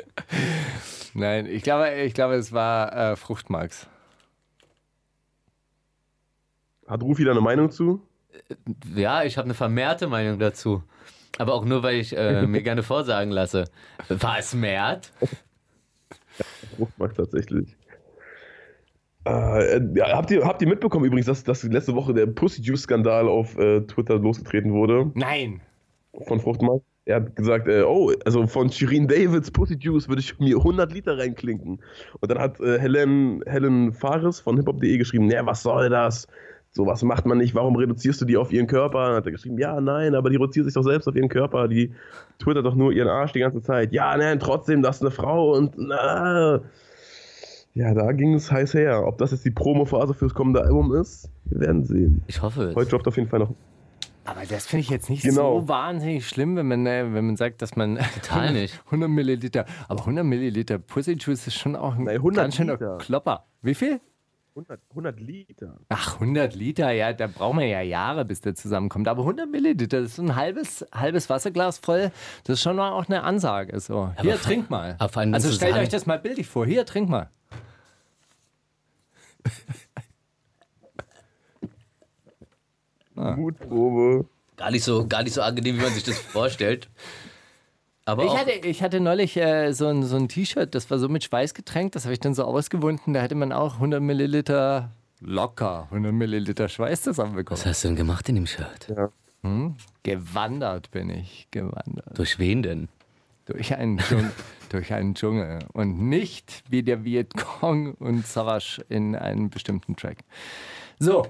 Nein, ich glaube, ich glaube es war äh, Fruchtmax. Hat Rufi da eine Meinung zu? Ja, ich habe eine vermehrte Meinung dazu. Aber auch nur, weil ich äh, (laughs) mir gerne vorsagen lasse. Was Mert? Fruchtmax tatsächlich. Äh, ja, habt, ihr, habt ihr mitbekommen übrigens, dass, dass letzte Woche der Pussy Juice Skandal auf äh, Twitter losgetreten wurde Nein. von Fruchtmax? Er hat gesagt, äh, oh, also von Shirin Davids Pussy Juice würde ich mir 100 Liter reinklinken. Und dann hat äh, Helen, Helen Fares von hiphop.de geschrieben, ja, was soll das? Sowas macht man nicht, warum reduzierst du die auf ihren Körper? Dann hat er geschrieben, ja, nein, aber die reduziert sich doch selbst auf ihren Körper, die twittert doch nur ihren Arsch die ganze Zeit. Ja, nein, trotzdem, das ist eine Frau und na. Ja, da ging es heiß her. Ob das jetzt die Promophase fürs kommende Album ist, wir werden sehen. Ich hoffe es. Heute droppt auf jeden Fall noch. Aber das finde ich jetzt nicht Genau. so wahnsinnig schlimm, wenn man, äh, wenn man sagt, dass man (laughs) Total nicht. 100 Milliliter, aber 100 Milliliter Pussy Juice ist schon auch ein Nein, 100 ganz schöner Liter. Klopper. Wie viel? 100, 100 Liter. Ach, 100 Liter, ja, da brauchen wir ja Jahre, bis der zusammenkommt. Aber 100 Milliliter, das ist so ein halbes, halbes Wasserglas voll. Das ist schon mal auch eine Ansage. So, hier, trink mal. Also stellt euch das mal bildlich vor. Hier, trink mal. Mutprobe. Gar nicht, so, gar nicht so angenehm, wie man sich das (laughs) vorstellt. Aber Ich auch, hatte, ich hatte neulich äh, so ein, so ein T-Shirt, das war so mit Schweiß getränkt, das habe ich dann so ausgewunden. Da hätte man auch 100 Milliliter locker, 100 Milliliter Schweiß zusammenbekommen. was hast du denn gemacht in dem Shirt? Gewandert bin ich, gewandert. Durch wen denn? Durch einen, Dschungel, (laughs) durch einen Dschungel. Und nicht wie der Vietcong und Savage in einem bestimmten Track. So.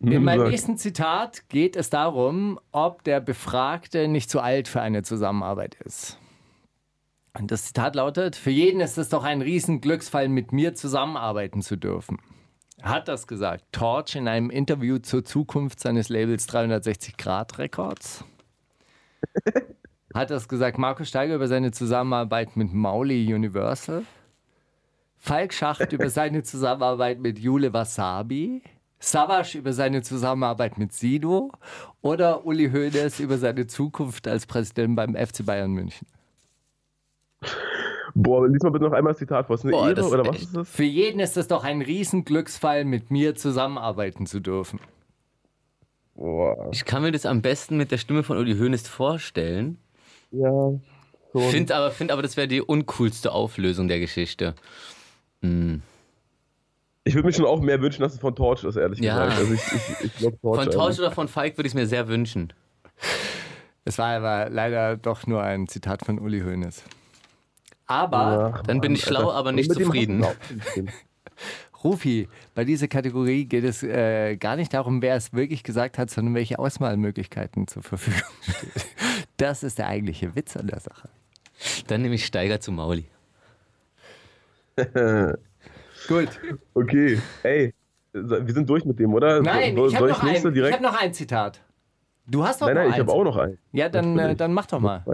In meinem nächsten Zitat geht es darum, ob der Befragte nicht zu alt für eine Zusammenarbeit ist. Und das Zitat lautet: Für jeden ist es doch ein Riesenglücksfall, mit mir zusammenarbeiten zu dürfen. Hat das gesagt Torch in einem Interview zur Zukunft seines Labels 360 Grad Records? Hat das gesagt Markus Steiger über seine Zusammenarbeit mit Mauli Universal? Falk Schacht über seine Zusammenarbeit mit Jule Wasabi? Savas über seine Zusammenarbeit mit Sido? Oder Uli Hoeneß über seine Zukunft als Präsident beim FC Bayern München? Boah, lies mal bitte noch einmal das Zitat vor. Ist eine Boah, Ehre das- oder was ist das? Für jeden ist es doch ein Riesenglücksfall, mit mir zusammenarbeiten zu dürfen. Boah. Ich kann mir das am besten mit der Stimme von Uli Hoeneß vorstellen. Ja. schon. Find aber, find aber, das wäre die uncoolste Auflösung der Geschichte. Hm. Ich würde mir schon auch mehr wünschen, dass es von Torch ist, ehrlich Ja. gesagt. Also ich, ich, ich glaube Torch. Von Torch oder von Falk würde ich es mir sehr wünschen. Es war aber leider doch nur ein Zitat von Uli Hoeneß. Aber, Ach, Dann bin Mann, ich schlau, Alter. aber nicht zufrieden. (laughs) Rufi, bei dieser Kategorie geht es äh, gar nicht darum, wer es wirklich gesagt hat, sondern welche Auswahlmöglichkeiten zur Verfügung (laughs) stehen. Das ist der eigentliche Witz an der Sache. Dann nehme ich Steiger zu Mauli. (laughs) Gut. Okay, ey, wir sind durch mit dem, oder? Nein, soll, ich habe noch, ich nächste ein, ich hab noch ein Zitat. Du hast doch nein, noch nein, ich eins. habe auch noch einen. Ja, dann, äh, dann mach doch mal.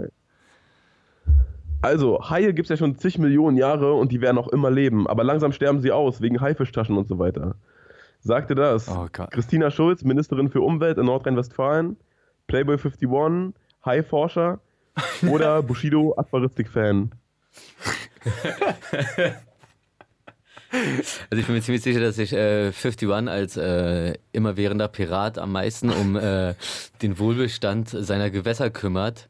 Also, Haie gibt es ja schon zig Millionen Jahre und die werden auch immer leben, aber langsam sterben sie aus wegen Haifischtaschen und so weiter. Sagte das Oh. Christina Schulz, Ministerin für Umwelt in Nordrhein-Westfalen, Playboy 51, Haiforscher (laughs) oder Bushido Aquaristik-Fan. (laughs) Also ich bin mir ziemlich sicher, dass sich äh, 51 als äh, immerwährender Pirat am meisten um äh, den Wohlbestand seiner Gewässer kümmert.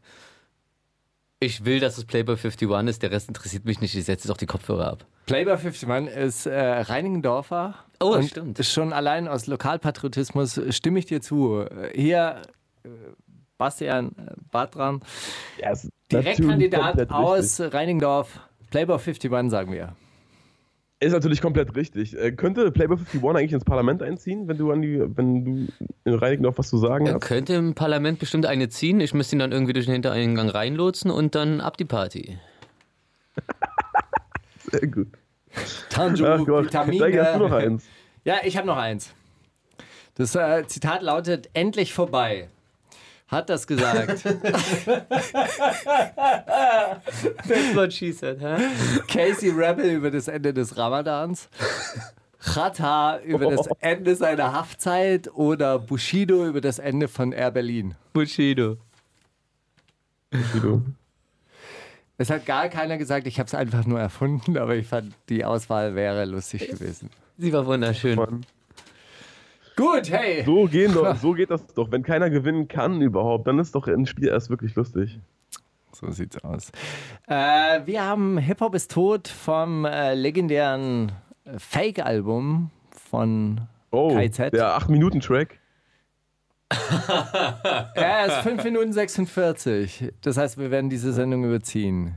Ich will, dass es Playboy 51 ist, der Rest interessiert mich nicht. Ich setze jetzt auch die Kopfhörer ab. Playboy 51 ist äh, Reinigendorfer. Oh, und stimmt. Schon allein aus Lokalpatriotismus stimme ich dir zu. Hier, äh, Bastian äh, ist natürlich Direktkandidat aus Reinigendorf. Playboy 51, sagen wir. Ist natürlich komplett richtig. Äh, könnte Playboy 51 eigentlich ins Parlament einziehen, wenn du an die, wenn du in Reinickendorf was zu sagen Er hast? könnte im Parlament bestimmt eine ziehen. Ich müsste ihn dann irgendwie durch den Hintereingang reinlotsen und dann ab die Party. (laughs) Sehr gut. Tanju, Ach Gott, Vitamine. Steigi, hast du noch eins? Ja, ich habe noch eins. Das äh, Zitat lautet: Endlich vorbei. Hat das gesagt (laughs) That's what she said, hä? Casey Rebel über das Ende des Ramadans? Chata über das Ende seiner Haftzeit oder Bushido über das Ende von Air Berlin? Bushido. Guido. Es hat gar keiner gesagt, ich habe es einfach nur erfunden, aber ich fand, die Auswahl wäre lustig gewesen. Sie war wunderschön. Gut, hey. So, gehen doch, (laughs) so geht das doch. Wenn keiner gewinnen kann überhaupt, dann ist doch ein Spiel erst wirklich lustig. So sieht's aus. Äh, wir haben Hip-Hop ist tot vom äh, legendären äh, Fake-Album von Oh, KZ. der 8-Minuten-Track. (laughs) Ja, es ist 5 Minuten 46. Das heißt, wir werden diese Sendung überziehen.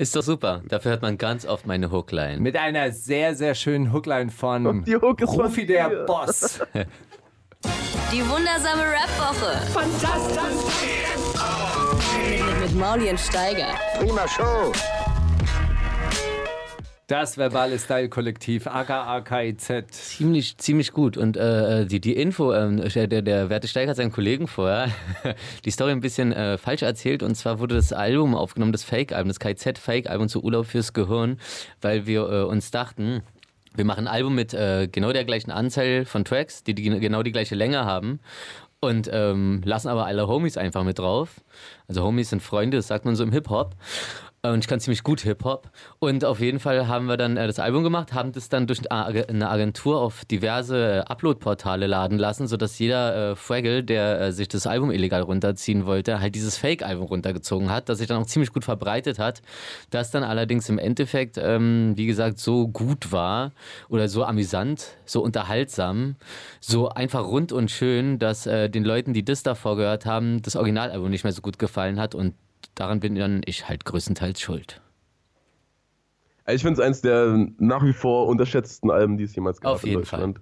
Ist doch super. Dafür hört man ganz oft meine Hookline. Mit einer sehr, sehr schönen Hookline von Und die Hook ist von Profi der. Boss. (laughs) Die wundersame Rap-Woche. Fantastisch. Mit, mit Mauli und Steiger. Das verbale Style-Kollektiv, aka KIZ. Ziemlich, ziemlich gut. Und äh, die, die Info, ähm, der, der Werte Steiger hat seinen Kollegen vorher (laughs) die Story ein bisschen äh, falsch erzählt. Und zwar wurde das Album aufgenommen, das Fake-Album, das KZ-Fake-Album zu Urlaub fürs Gehirn, weil wir äh, uns dachten, wir machen ein Album mit äh, genau der gleichen Anzahl von Tracks, die, die genau die gleiche Länge haben. Und ähm, lassen aber alle Homies einfach mit drauf. Also Homies sind Freunde, das sagt man so im Hip-Hop. Und ich kann ziemlich gut Hip-Hop. Und auf jeden Fall haben wir dann äh, das Album gemacht, haben das dann durch eine Agentur auf diverse äh, Upload-Portale laden lassen, sodass jeder äh, Fraggle, der äh, sich das Album illegal runterziehen wollte, halt dieses Fake-Album runtergezogen hat, das sich dann auch ziemlich gut verbreitet hat. Das dann allerdings im Endeffekt, ähm, wie gesagt, so gut war oder so amüsant, so unterhaltsam, so einfach rund und schön, dass äh, den Leuten, die das davor gehört haben, das Originalalbum nicht mehr so gut gefallen hat und daran bin dann ich halt größtenteils schuld. Ich finde es eins der nach wie vor unterschätzten Alben, die es jemals gab Auf in jeden Deutschland.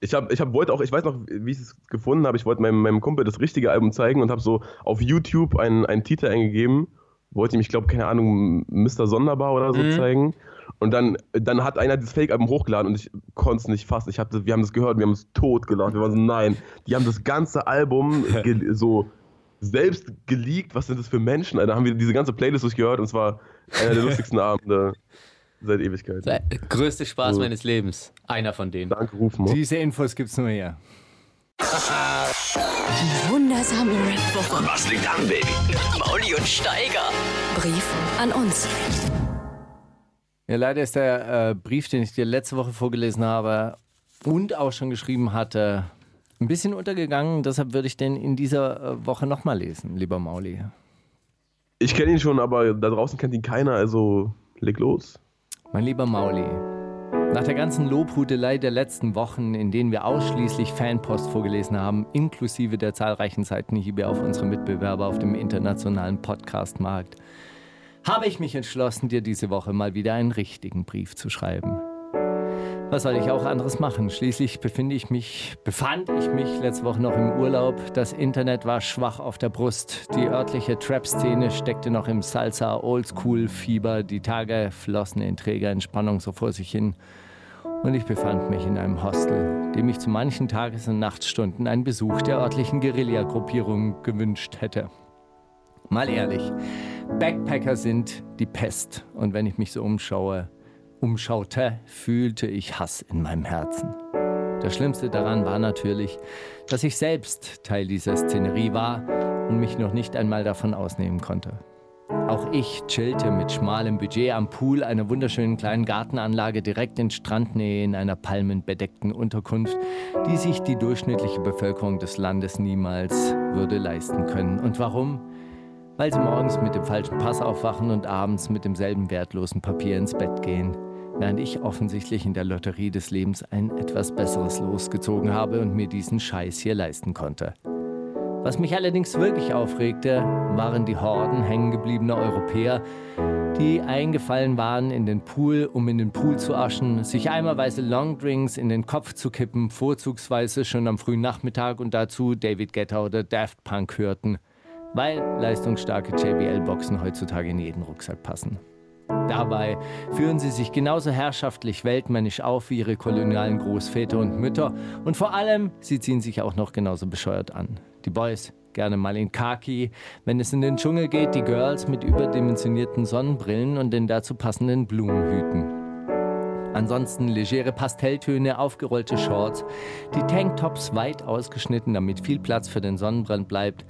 Ich habe, ich hab, wollte auch, ich weiß noch, wie ich es gefunden habe. Ich wollte meinem, meinem Kumpel das richtige Album zeigen und habe so auf YouTube einen, einen Titel eingegeben. Wollte ihm, ich glaube, keine Ahnung, Mr. Sonderbar oder so zeigen. Und dann, dann hat einer das Fake-Album hochgeladen und ich konnte es nicht fassen. Ich hab das, wir haben das gehört, wir haben es tot gelacht. Wir waren so, nein. Die haben das ganze Album (laughs) so selbst geleakt. Was sind das für Menschen? Alter? Da haben wir diese ganze Playlist durchgehört und es war einer der (laughs) lustigsten Abende seit Ewigkeit. Der größte Spaß So. meines Lebens. Einer von denen. Danke, Rufen. Diese Infos gibt's nur hier. (laughs) Wundersame Rap-Woche. Was liegt an, Baby? Mauli und Steiger. Brief an uns. Ja, leider ist der äh, Brief, den ich dir letzte Woche vorgelesen habe und auch schon geschrieben hatte, ein bisschen untergegangen. Deshalb würde ich den in dieser äh, Woche nochmal lesen, lieber Mauli. Ich kenne ihn schon, aber da draußen kennt ihn keiner, also leg los. Mein lieber Mauli, nach der ganzen Lobhudelei der letzten Wochen, in denen wir ausschließlich Fanpost vorgelesen haben, inklusive der zahlreichen Seitenhiebe auf unsere Mitbewerber auf dem internationalen Podcastmarkt, habe ich mich entschlossen, dir diese Woche mal wieder einen richtigen Brief zu schreiben. Was soll ich auch anderes machen? Schließlich befinde ich mich, befand ich mich letzte Woche noch im Urlaub. Das Internet war schwach auf der Brust. Die örtliche Trap-Szene steckte noch im Salsa Oldschool-Fieber. Die Tage flossen in träger Entspannung so vor sich hin. Und ich befand mich in einem Hostel, dem ich zu manchen Tages- und Nachtstunden einen Besuch der örtlichen Guerilla-Gruppierung gewünscht hätte. Mal ehrlich, Backpacker sind die Pest. Und wenn ich mich so umschaue, umschaute, fühlte ich Hass in meinem Herzen. Das Schlimmste daran war natürlich, dass ich selbst Teil dieser Szenerie war und mich noch nicht einmal davon ausnehmen konnte. Auch ich chillte mit schmalem Budget am Pool einer wunderschönen kleinen Gartenanlage direkt in Strandnähe in einer palmenbedeckten Unterkunft, die sich die durchschnittliche Bevölkerung des Landes niemals würde leisten können. Und warum? weil sie morgens mit dem falschen Pass aufwachen und abends mit demselben wertlosen Papier ins Bett gehen, während ich offensichtlich in der Lotterie des Lebens ein etwas besseres losgezogen habe und mir diesen Scheiß hier leisten konnte. Was mich allerdings wirklich aufregte, waren die Horden hängengebliebener Europäer, die eingefallen waren in den Pool, um in den Pool zu aschen, sich eimerweise Longdrinks in den Kopf zu kippen, vorzugsweise schon am frühen Nachmittag und dazu David Guetta oder Daft Punk hörten, weil leistungsstarke JBL-Boxen heutzutage in jeden Rucksack passen. Dabei führen sie sich genauso herrschaftlich weltmännisch auf wie ihre kolonialen Großväter und Mütter und vor allem, sie ziehen sich auch noch genauso bescheuert an. Die Boys gerne mal in Khaki, wenn es in den Dschungel geht, die Girls mit überdimensionierten Sonnenbrillen und den dazu passenden Blumenhüten. Ansonsten legere Pastelltöne, aufgerollte Shorts, die Tanktops weit ausgeschnitten, damit viel Platz für den Sonnenbrand bleibt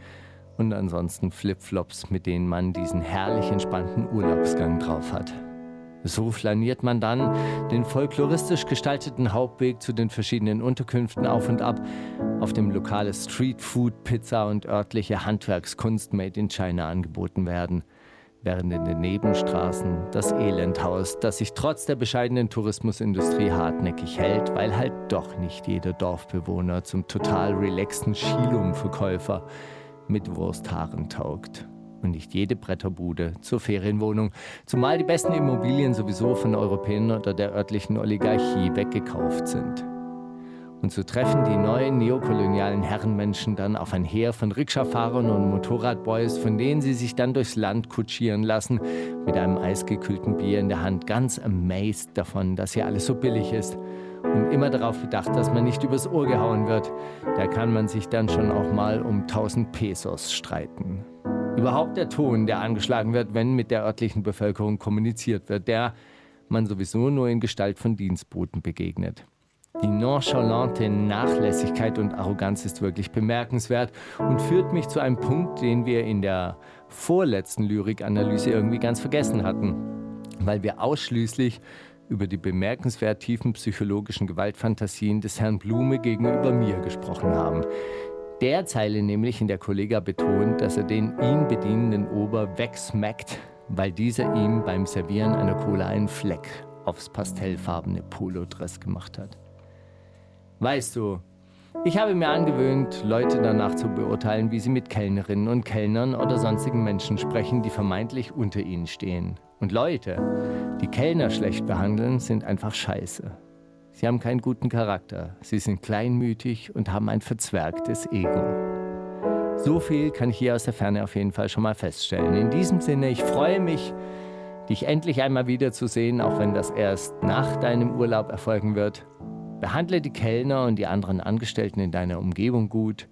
und ansonsten Flipflops, mit denen man diesen herrlich entspannten Urlaubsgang drauf hat. So flaniert man dann den folkloristisch gestalteten Hauptweg zu den verschiedenen Unterkünften auf und ab, auf dem lokale Streetfood, Pizza und örtliche Handwerkskunst made in China angeboten werden, während in den Nebenstraßen das Elendhaus, das sich trotz der bescheidenen Tourismusindustrie hartnäckig hält, weil halt doch nicht jeder Dorfbewohner zum total relaxten Skilum-Verkäufer mit Wursthaaren taugt. Und nicht jede Bretterbude zur Ferienwohnung, zumal die besten Immobilien sowieso von Europäern oder der örtlichen Oligarchie weggekauft sind. Und so treffen die neuen neokolonialen Herrenmenschen dann auf ein Heer von Rikscha-Fahrern und Motorradboys, von denen sie sich dann durchs Land kutschieren lassen, mit einem eisgekühlten Bier in der Hand, ganz amazed davon, dass hier alles so billig ist und immer darauf bedacht, dass man nicht übers Ohr gehauen wird. Da kann man sich dann schon auch mal um 1000 Pesos streiten. Überhaupt der Ton, der angeschlagen wird, wenn mit der örtlichen Bevölkerung kommuniziert wird, der man sowieso nur in Gestalt von Dienstboten begegnet. Die nonchalante Nachlässigkeit und Arroganz ist wirklich bemerkenswert und führt mich zu einem Punkt, den wir in der vorletzten Lyrikanalyse irgendwie ganz vergessen hatten, weil wir ausschließlich über die bemerkenswert tiefen psychologischen Gewaltfantasien des Herrn Blume gegenüber mir gesprochen haben der Zeile nämlich, in der Kollega betont, dass er den ihn bedienenden Ober wegsmackt, weil dieser ihm beim Servieren einer Cola einen Fleck aufs pastellfarbene Polodress gemacht hat. Weißt du, ich habe mir angewöhnt, Leute danach zu beurteilen, wie sie mit Kellnerinnen und Kellnern oder sonstigen Menschen sprechen, die vermeintlich unter ihnen stehen. Und Leute, die Kellner schlecht behandeln, sind einfach scheiße. Sie haben keinen guten Charakter. Sie sind kleinmütig und haben ein verzwergtes Ego. So viel kann ich hier aus der Ferne auf jeden Fall schon mal feststellen. In diesem Sinne, ich freue mich, dich endlich einmal wiederzusehen, auch wenn das erst nach deinem Urlaub erfolgen wird. Behandle die Kellner und die anderen Angestellten in deiner Umgebung gut.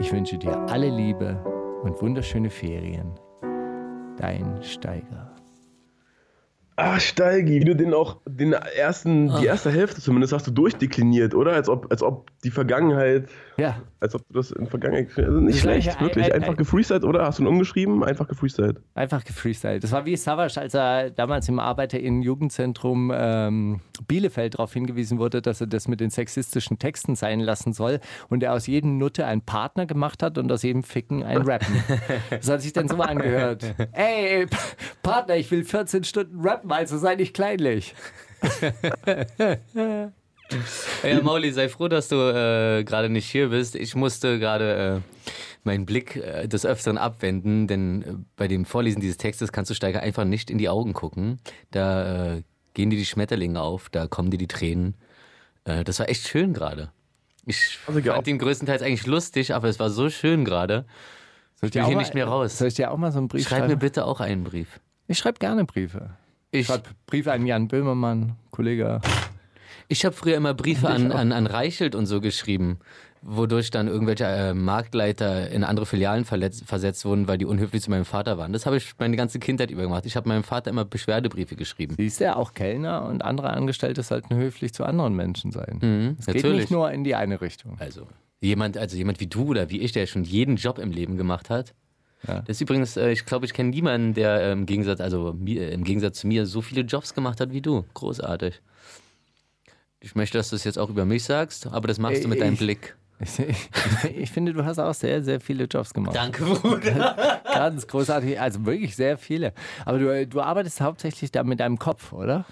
Ich wünsche dir alle Liebe und wunderschöne Ferien. Dein Steiger. Ach, Steigi, wie du den auch, den ersten, die erste Hälfte zumindest hast du durchdekliniert, oder? Als ob, als ob die Vergangenheit, Ja, als ob du das in Vergangenheit, also nicht schlecht, wirklich. ein- ein- Einfach gefreestylt, oder? Hast du ihn umgeschrieben? Einfach gefreestylt. einfach gefreestylt. Das war wie Savage, als er damals im ArbeiterInnen-Jugendzentrum ähm, Bielefeld darauf hingewiesen wurde, dass er das mit den sexistischen Texten sein lassen soll und er aus jedem Nutte einen Partner gemacht hat und aus jedem Ficken ein Rappen. (laughs) Das hat sich dann so angehört. Ey, Partner, ich will 14 Stunden rappen, also sei nicht kleinlich. (laughs) Ja, Mauli, sei froh, dass du äh, gerade nicht hier bist. Ich musste gerade äh, meinen Blick äh, des Öfteren abwenden, denn äh, bei dem Vorlesen dieses Textes kannst du Steiger einfach nicht in die Augen gucken. Da äh, gehen dir die Schmetterlinge auf, da kommen dir die Tränen. Äh, das war echt schön gerade. Ich Also, fand ihn größtenteils eigentlich lustig, aber es war so schön gerade. Soll Ich will hier nicht mehr raus. Soll ich dir auch mal so einen Brief Schreib mir schreiben? bitte auch einen Brief. Ich schreibe gerne Briefe. Ich Ich, schreibe Briefe an Jan Böhmermann, Kollege. Ich habe früher immer Briefe an, an, an Reichelt und so geschrieben, wodurch dann irgendwelche äh, Marktleiter in andere Filialen verletzt, versetzt wurden, weil die unhöflich zu meinem Vater waren. Das habe ich meine ganze Kindheit über gemacht. Ich habe meinem Vater immer Beschwerdebriefe geschrieben. Siehst du, auch Kellner und andere Angestellte sollten höflich zu anderen Menschen sein. Mhm, es geht natürlich. nicht nur in die eine Richtung. Also jemand, also jemand wie du oder wie ich, der schon jeden Job im Leben gemacht hat. Ja. Das ist übrigens, äh, ich glaube, ich kenne niemanden, der äh, im Gegensatz, also äh, im Gegensatz zu mir so viele Jobs gemacht hat wie du. Großartig. Ich möchte, dass du es jetzt auch über mich sagst, aber das machst du mit deinem Ich- Blick. Ich, (laughs) ich, ich, finde, du hast auch sehr, sehr viele Jobs gemacht. Danke, Bruder. (laughs) Ganz großartig, also wirklich sehr viele. Aber du, du arbeitest hauptsächlich da mit deinem Kopf, oder?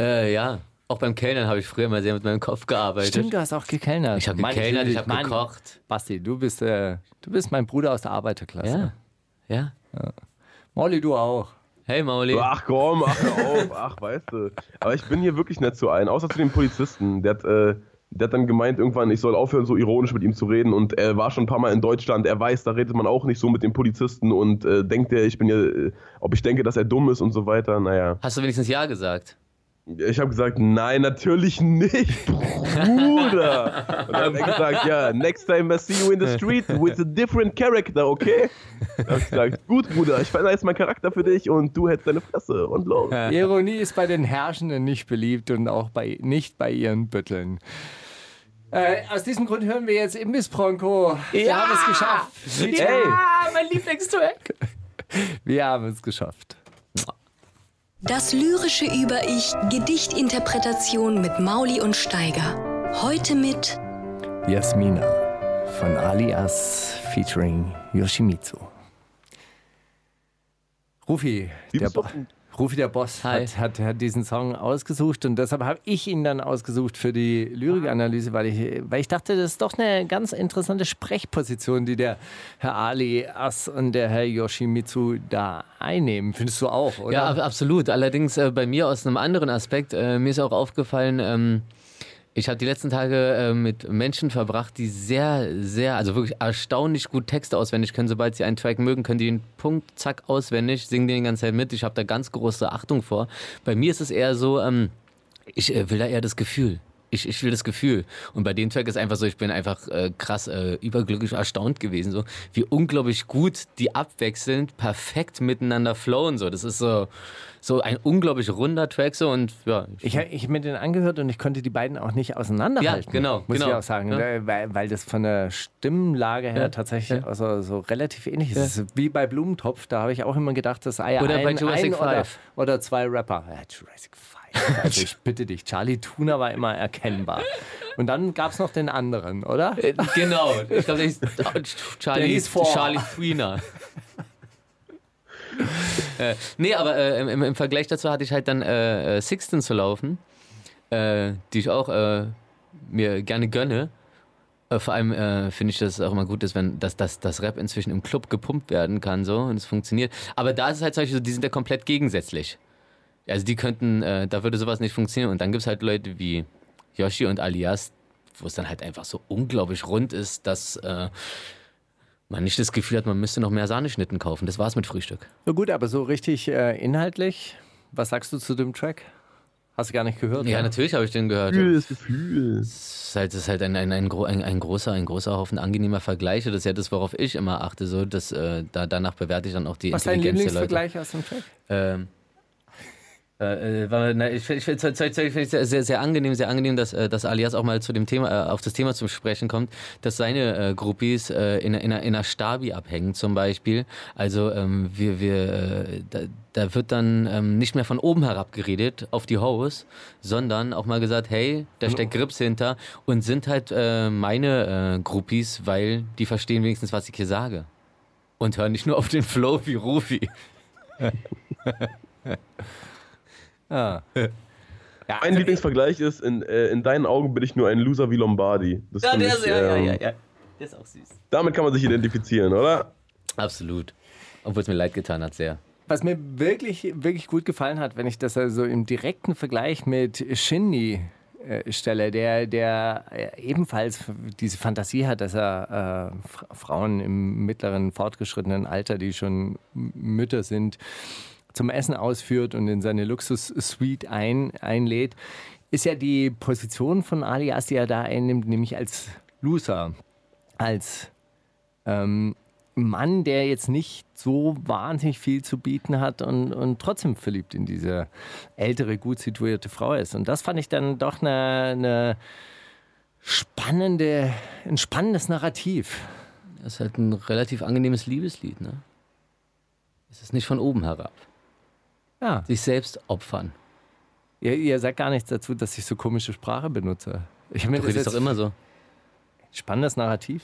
Äh, ja. Auch beim Kellnern habe ich früher mal sehr mit meinem Kopf gearbeitet. Stimmt, du hast auch gekellnert. Ich habe gekellnert, ich habe gekocht. Basti, du bist, äh, du bist mein Bruder aus der Arbeiterklasse. Ja. ja. ja. Molly, du auch. Hey Mauli. Ach komm, ach auf, ach weißt du. Aber ich bin hier wirklich nicht zu ein, außer zu dem Polizisten. Der hat, äh, der hat dann gemeint irgendwann, ich soll aufhören, so ironisch mit ihm zu reden. Und er war schon ein paar Mal in Deutschland. Er weiß, da redet man auch nicht so mit dem Polizisten und äh, denkt er, ich bin ja, äh, ob ich denke, dass er dumm ist und so weiter. Naja. Hast du wenigstens Ja gesagt? Ich habe gesagt, nein, natürlich nicht, (laughs) Bruder. Und dann hat er gesagt, ja, next time I see you in the street with a different character, okay? Dann habe ich gesagt, gut, Bruder, ich verändere jetzt meinen Charakter für dich und du hältst deine Fresse und los. Ironie ist bei den Herrschenden nicht beliebt und auch bei, nicht bei ihren Bütteln. Äh, aus diesem Grund hören wir jetzt Imbiss Bronco. Wir ja! haben es geschafft. Ja, hey. mein Lieblingstrack. (laughs) Wir haben es geschafft. Das lyrische Über-Ich, Gedichtinterpretation mit Mauli und Steiger. Heute mit Jasmina von Alias featuring Yoshimitsu. Rufi, der, Bo Rufi der Boss hat, hat, hat, diesen Song ausgesucht und deshalb habe ich ihn dann ausgesucht für die Lyrikanalyse, weil ich, weil ich dachte, das ist doch eine ganz interessante Sprechposition, die der Herr Ali Ass und der Herr Yoshimitsu da einnehmen. Findest du auch, oder? Ja, absolut. Allerdings äh, bei mir aus einem anderen Aspekt. Äh, mir ist auch aufgefallen, ähm, ich habe die letzten Tage äh, mit Menschen verbracht, die sehr, sehr, also wirklich erstaunlich gut Texte auswendig können. Sobald sie einen Track mögen, können die den Punkt, zack, auswendig, singen den die ganze Zeit mit. Ich habe da ganz große Achtung vor. Bei mir ist es eher so, ähm, ich äh, will da eher das Gefühl. Ich, ich will das Gefühl. Und bei dem Track ist einfach so, ich bin einfach äh, krass äh, überglücklich erstaunt gewesen, so wie unglaublich gut die abwechselnd perfekt miteinander flowen. So. Das ist so, so ein unglaublich runder Track so und ja. Ich, ich habe mir den angehört und ich konnte die beiden auch nicht auseinanderhalten. Ja, genau. Muss genau. ich auch sagen, ja. weil, weil das von der Stimmlage her Ja. tatsächlich Ja. also, so relativ ähnlich ist. Ist wie bei Blumentopf, da habe ich auch immer gedacht, das sei Oder ein, bei Jurassic ein oder, Five. oder zwei Rapper. Ja, Jurassic Five. (laughs) Also ich (laughs) bitte dich, Charlie Tuna war immer erkennbar. Und dann gab es noch den anderen, oder? Äh, Genau, ich glaube, der hieß (laughs) Charlie, Der hieß vor. Charlie Freener. äh, nee, aber äh, im, im Vergleich dazu hatte ich halt dann äh, äh, Sixten zu laufen, äh, die ich auch äh, mir gerne gönne. Vor allem finde ich, dass es auch immer gut ist, wenn das, das, das Rap inzwischen im Club gepumpt werden kann so und es funktioniert. Aber da ist es halt zum Beispiel so, die sind ja komplett gegensätzlich. Also die könnten, äh, da würde sowas nicht funktionieren. Und dann gibt es halt Leute wie Yoshi und Alias, wo es dann halt einfach so unglaublich rund ist, dass äh, man nicht das Gefühl hat, man müsste noch mehr Sahneschnitten kaufen. Das war's mit Frühstück. Na gut, aber so richtig äh, inhaltlich, was sagst du zu dem Track? Hast du gar nicht gehört? Ja, natürlich habe ich den gehört. Gefühl ist Gefühl. Es ist halt, das ist halt ein, ein, ein, ein, ein, großer, ein großer Haufen angenehmer Vergleiche. Das ist ja das, worauf ich immer achte. So, dass, äh, da, danach bewerte ich dann auch die Was ist dein Intelligenz der Leute. Lieblingsvergleich aus dem Track? Ähm, äh, äh, war- na, ich finde ich, find sehr, sehr, angenehm, sehr angenehm, dass, äh, dass Alias auch mal zu dem Thema, auf das Thema zum Sprechen kommt, dass seine äh, Groupies äh, in, in, einer- in einer Stabi abhängen zum Beispiel. Also ähm, wir, wir, äh, da, da wird dann ähm, nicht mehr von oben herab geredet auf die Hoes, sondern auch mal gesagt, hey, da steckt Grips hinter und sind halt äh, meine äh, Groupies, weil die verstehen wenigstens, was ich hier sage. Und hören nicht nur auf den Flow wie Rufi. (laughs) Ah. (laughs) Ja, Mein Lieblingsvergleich ist, in, äh, in deinen Augen bin ich nur ein Loser wie Lombardi. Das find ich, ähm, ja. Der ist auch süß. Damit kann man sich identifizieren, oder? Absolut. Obwohl es mir leid getan hat, sehr. Was mir wirklich, wirklich gut gefallen hat, wenn ich das also im direkten Vergleich mit Shindy äh, stelle, der, der äh, ebenfalls diese Fantasie hat, dass er äh, Fra- Frauen im mittleren, fortgeschrittenen Alter, die schon Mütter sind, zum Essen ausführt und in seine Luxus-Suite ein, einlädt, ist ja die Position von Alias, die er da einnimmt, nämlich als Loser, als ähm, Mann, der jetzt nicht so wahnsinnig viel zu bieten hat und, und trotzdem verliebt in diese ältere, gut situierte Frau ist. Und das fand ich dann doch eine, eine spannende, ein spannendes Narrativ. Das ist halt ein relativ angenehmes Liebeslied, ne? Es ist nicht von oben herab. Ja, Sich selbst opfern. ihr, ihr sagt gar nichts dazu, dass ich so komische Sprache benutze. Ich mir Du das redest doch immer so. Spannendes Narrativ.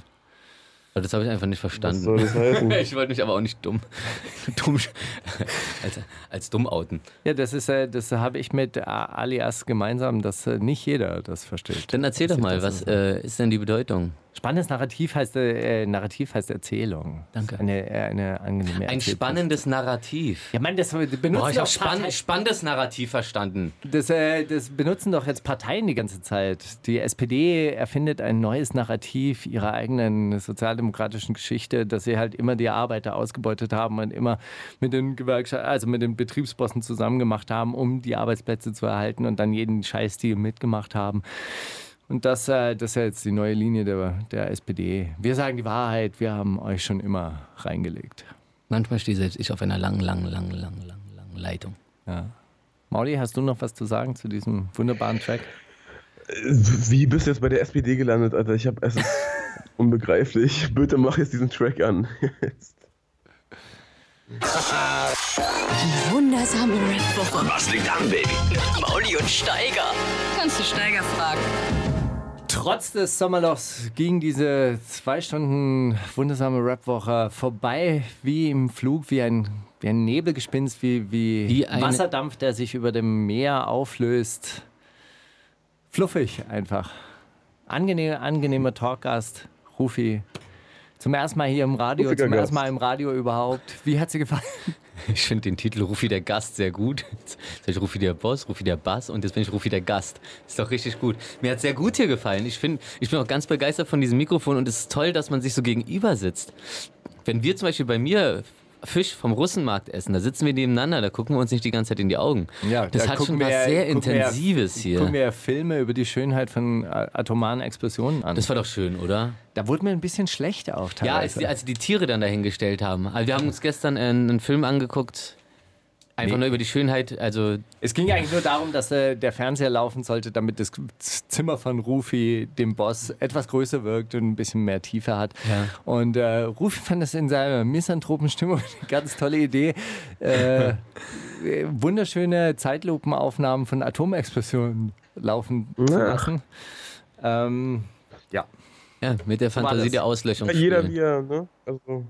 Aber Das habe ich einfach nicht Was verstanden. soll das heißen? (laughs) Ich wollte mich aber auch nicht dumm, (laughs) dumm (laughs) als, als dumm outen. Ja, das ist, äh, das habe ich mit Alias gemeinsam, dass äh, nicht jeder das versteht. Dann erzähl doch mal, was äh, ist denn die Bedeutung? Spannendes Narrativ heißt, äh, Narrativ heißt Erzählung. Danke. Eine, äh, eine angenehme Ein spannendes Narrativ. Ja, Mann, das benutzen, Boah, ich habe spann spannendes Narrativ verstanden. das, äh, das benutzen doch jetzt Parteien die ganze Zeit. Die SPD erfindet ein neues Narrativ ihrer eigenen sozialdemokratischen Geschichte, dass sie halt immer die Arbeiter ausgebeutet haben und immer mit den Gewerkschaften, also mit den Betriebsbossen zusammen gemacht haben, um die Arbeitsplätze zu erhalten und dann jeden Scheißdeal mitgemacht haben. Und das, äh, das ist ja jetzt die neue Linie der, der SPD. Wir sagen die Wahrheit, wir haben euch schon immer reingelegt. Manchmal stehe selbst ich auf einer langen, langen, langen, langen, langen, langen Leitung. Mauli, hast du noch was zu sagen zu diesem wunderbaren Track? Wie bist du jetzt bei der SPD gelandet, Alter? Ich hab, es ist (laughs) unbegreiflich. Bitte mach jetzt diesen Track an. Jetzt. Wundersame Rap-Woche. Was liegt an, Baby? Mauli und Steiger. Kannst du Steiger fragen? Trotz des Sommerlochs ging diese zwei Stunden wundersame Rapwoche vorbei wie im Flug, wie ein, wie ein Nebelgespinst, wie, wie, Wie Wasserdampf, der sich über dem Meer auflöst. Fluffig einfach. Angenehmer, angenehmer Talkgast, Rufi. Zum ersten Mal hier im Radio, Fluffiger zum ersten. Mal im Radio überhaupt. Wie hat sie gefallen? (laughs) Ich finde den Titel Rufi der Gast sehr gut. Jetzt sag ich Rufi der Boss, Rufi der Bass und jetzt bin ich Rufi der Gast. Ist doch richtig gut. Mir hat sehr gut hier gefallen. Ich, find, ich bin auch ganz begeistert von diesem Mikrofon und es ist toll, dass man sich so gegenüber sitzt. Wenn wir zum Beispiel bei mir Fisch vom Russenmarkt essen, da sitzen wir nebeneinander, da gucken wir uns nicht die ganze Zeit in die Augen. das da hat schon was sehr gucken wir- Intensives hier. Gucken wir Filme über die Schönheit von äh, atomaren Explosionen an. Das war doch schön, oder? da wurde mir ein bisschen schlecht auch teilweise. Ja, als die, als die Tiere dann dahingestellt haben. Also wir haben uns gestern einen, einen Film angeguckt, einfach Nee. nur über die Schönheit, also Es ging eigentlich nur darum, dass äh, der Fernseher laufen sollte, damit das Zimmer von Rufi, dem Boss, etwas größer wirkt und ein bisschen mehr Tiefe hat. Ja. Und äh, Rufi fand das in seiner misanthropen Stimmung (laughs) eine ganz tolle Idee. Äh, (laughs) wunderschöne Zeitlupenaufnahmen von Atomexplosionen laufen zu Ja. lassen. Ähm, ja. ja, mit der Fantasie der Auslöschung. Ja, jeder wie er, ne? Also,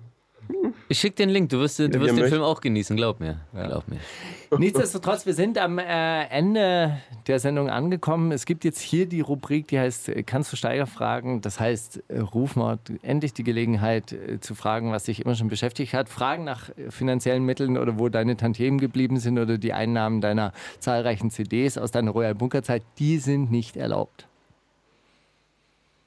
Ich schick den Link, du wirst, du Ja, wirst wir den möchten- Film auch genießen, glaub mir. Glaub mir. Nichtsdestotrotz, wir sind am äh, Ende der Sendung angekommen. Es gibt jetzt hier die Rubrik, die heißt äh, Kannst du Steiger fragen? Das heißt, äh, ruf mal endlich die Gelegenheit äh, zu fragen, was dich immer schon beschäftigt hat. Fragen nach finanziellen Mitteln oder wo deine Tantiemen geblieben sind oder die Einnahmen deiner zahlreichen CDs aus deiner Royal Bunker Zeit, die sind nicht erlaubt.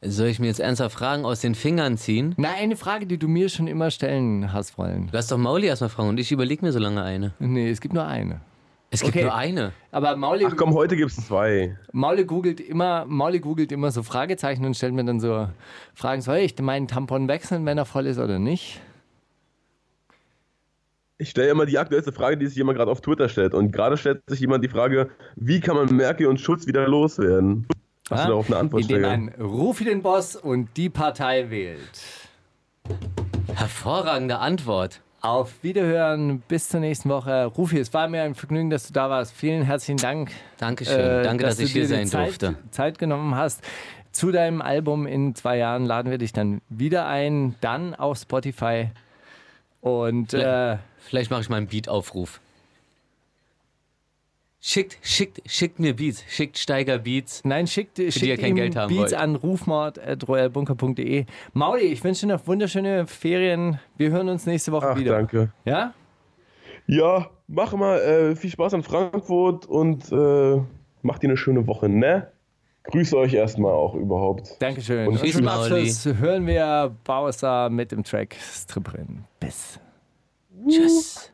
Soll ich mir jetzt ernsthaft Fragen aus den Fingern ziehen? Na, eine Frage, die du mir schon immer stellen hast wollen. Lass doch Mauli erstmal fragen und ich überlege mir so lange eine. Nee, es gibt nur eine. Es gibt Okay. nur eine. Aber Mauli, ach komm, heute gibt's zwei. Mauli googelt immer, Mauli googelt immer so Fragezeichen und stellt mir dann so Fragen, soll ich meinen Tampon wechseln, wenn er voll ist oder nicht? Ich stelle immer die aktuellste Frage, die sich jemand gerade auf Twitter stellt. Und gerade stellt sich jemand die Frage, wie kann man Merkel und Schutz wieder loswerden? Hast Ja? du darauf eine Antwort, Indem man Rufi den Boss und die Partei wählt. Hervorragende Antwort. Auf Wiederhören, bis zur nächsten Woche. Rufi, es war mir ein Vergnügen, dass du da warst. Vielen herzlichen Dank. Dankeschön. äh, Danke, dass, du ich hier sein Zeit, durfte. Zeit genommen hast. Zu deinem Album in zwei Jahren laden wir dich dann wieder ein, dann auf Spotify. Und äh, Vielleicht mache ich mal einen Beat-Aufruf. Schickt, schickt, schickt mir Beats. Schickt Steiger Beats. Nein, schickt, die schickt ihr kein ihm Geld haben Beats wollt. an rufmord.royalbunker.de. Mauli, ich wünsche dir noch wunderschöne Ferien. Wir hören uns nächste Woche Ach, wieder. danke. Ja? Ja, mach mal äh, viel Spaß in Frankfurt und äh, macht dir eine schöne Woche, ne? Grüße euch erstmal auch überhaupt. Dankeschön. Und Und zum. Abschluss hören wir Bowser mit dem Track Stripperin. Bis. Tschüss.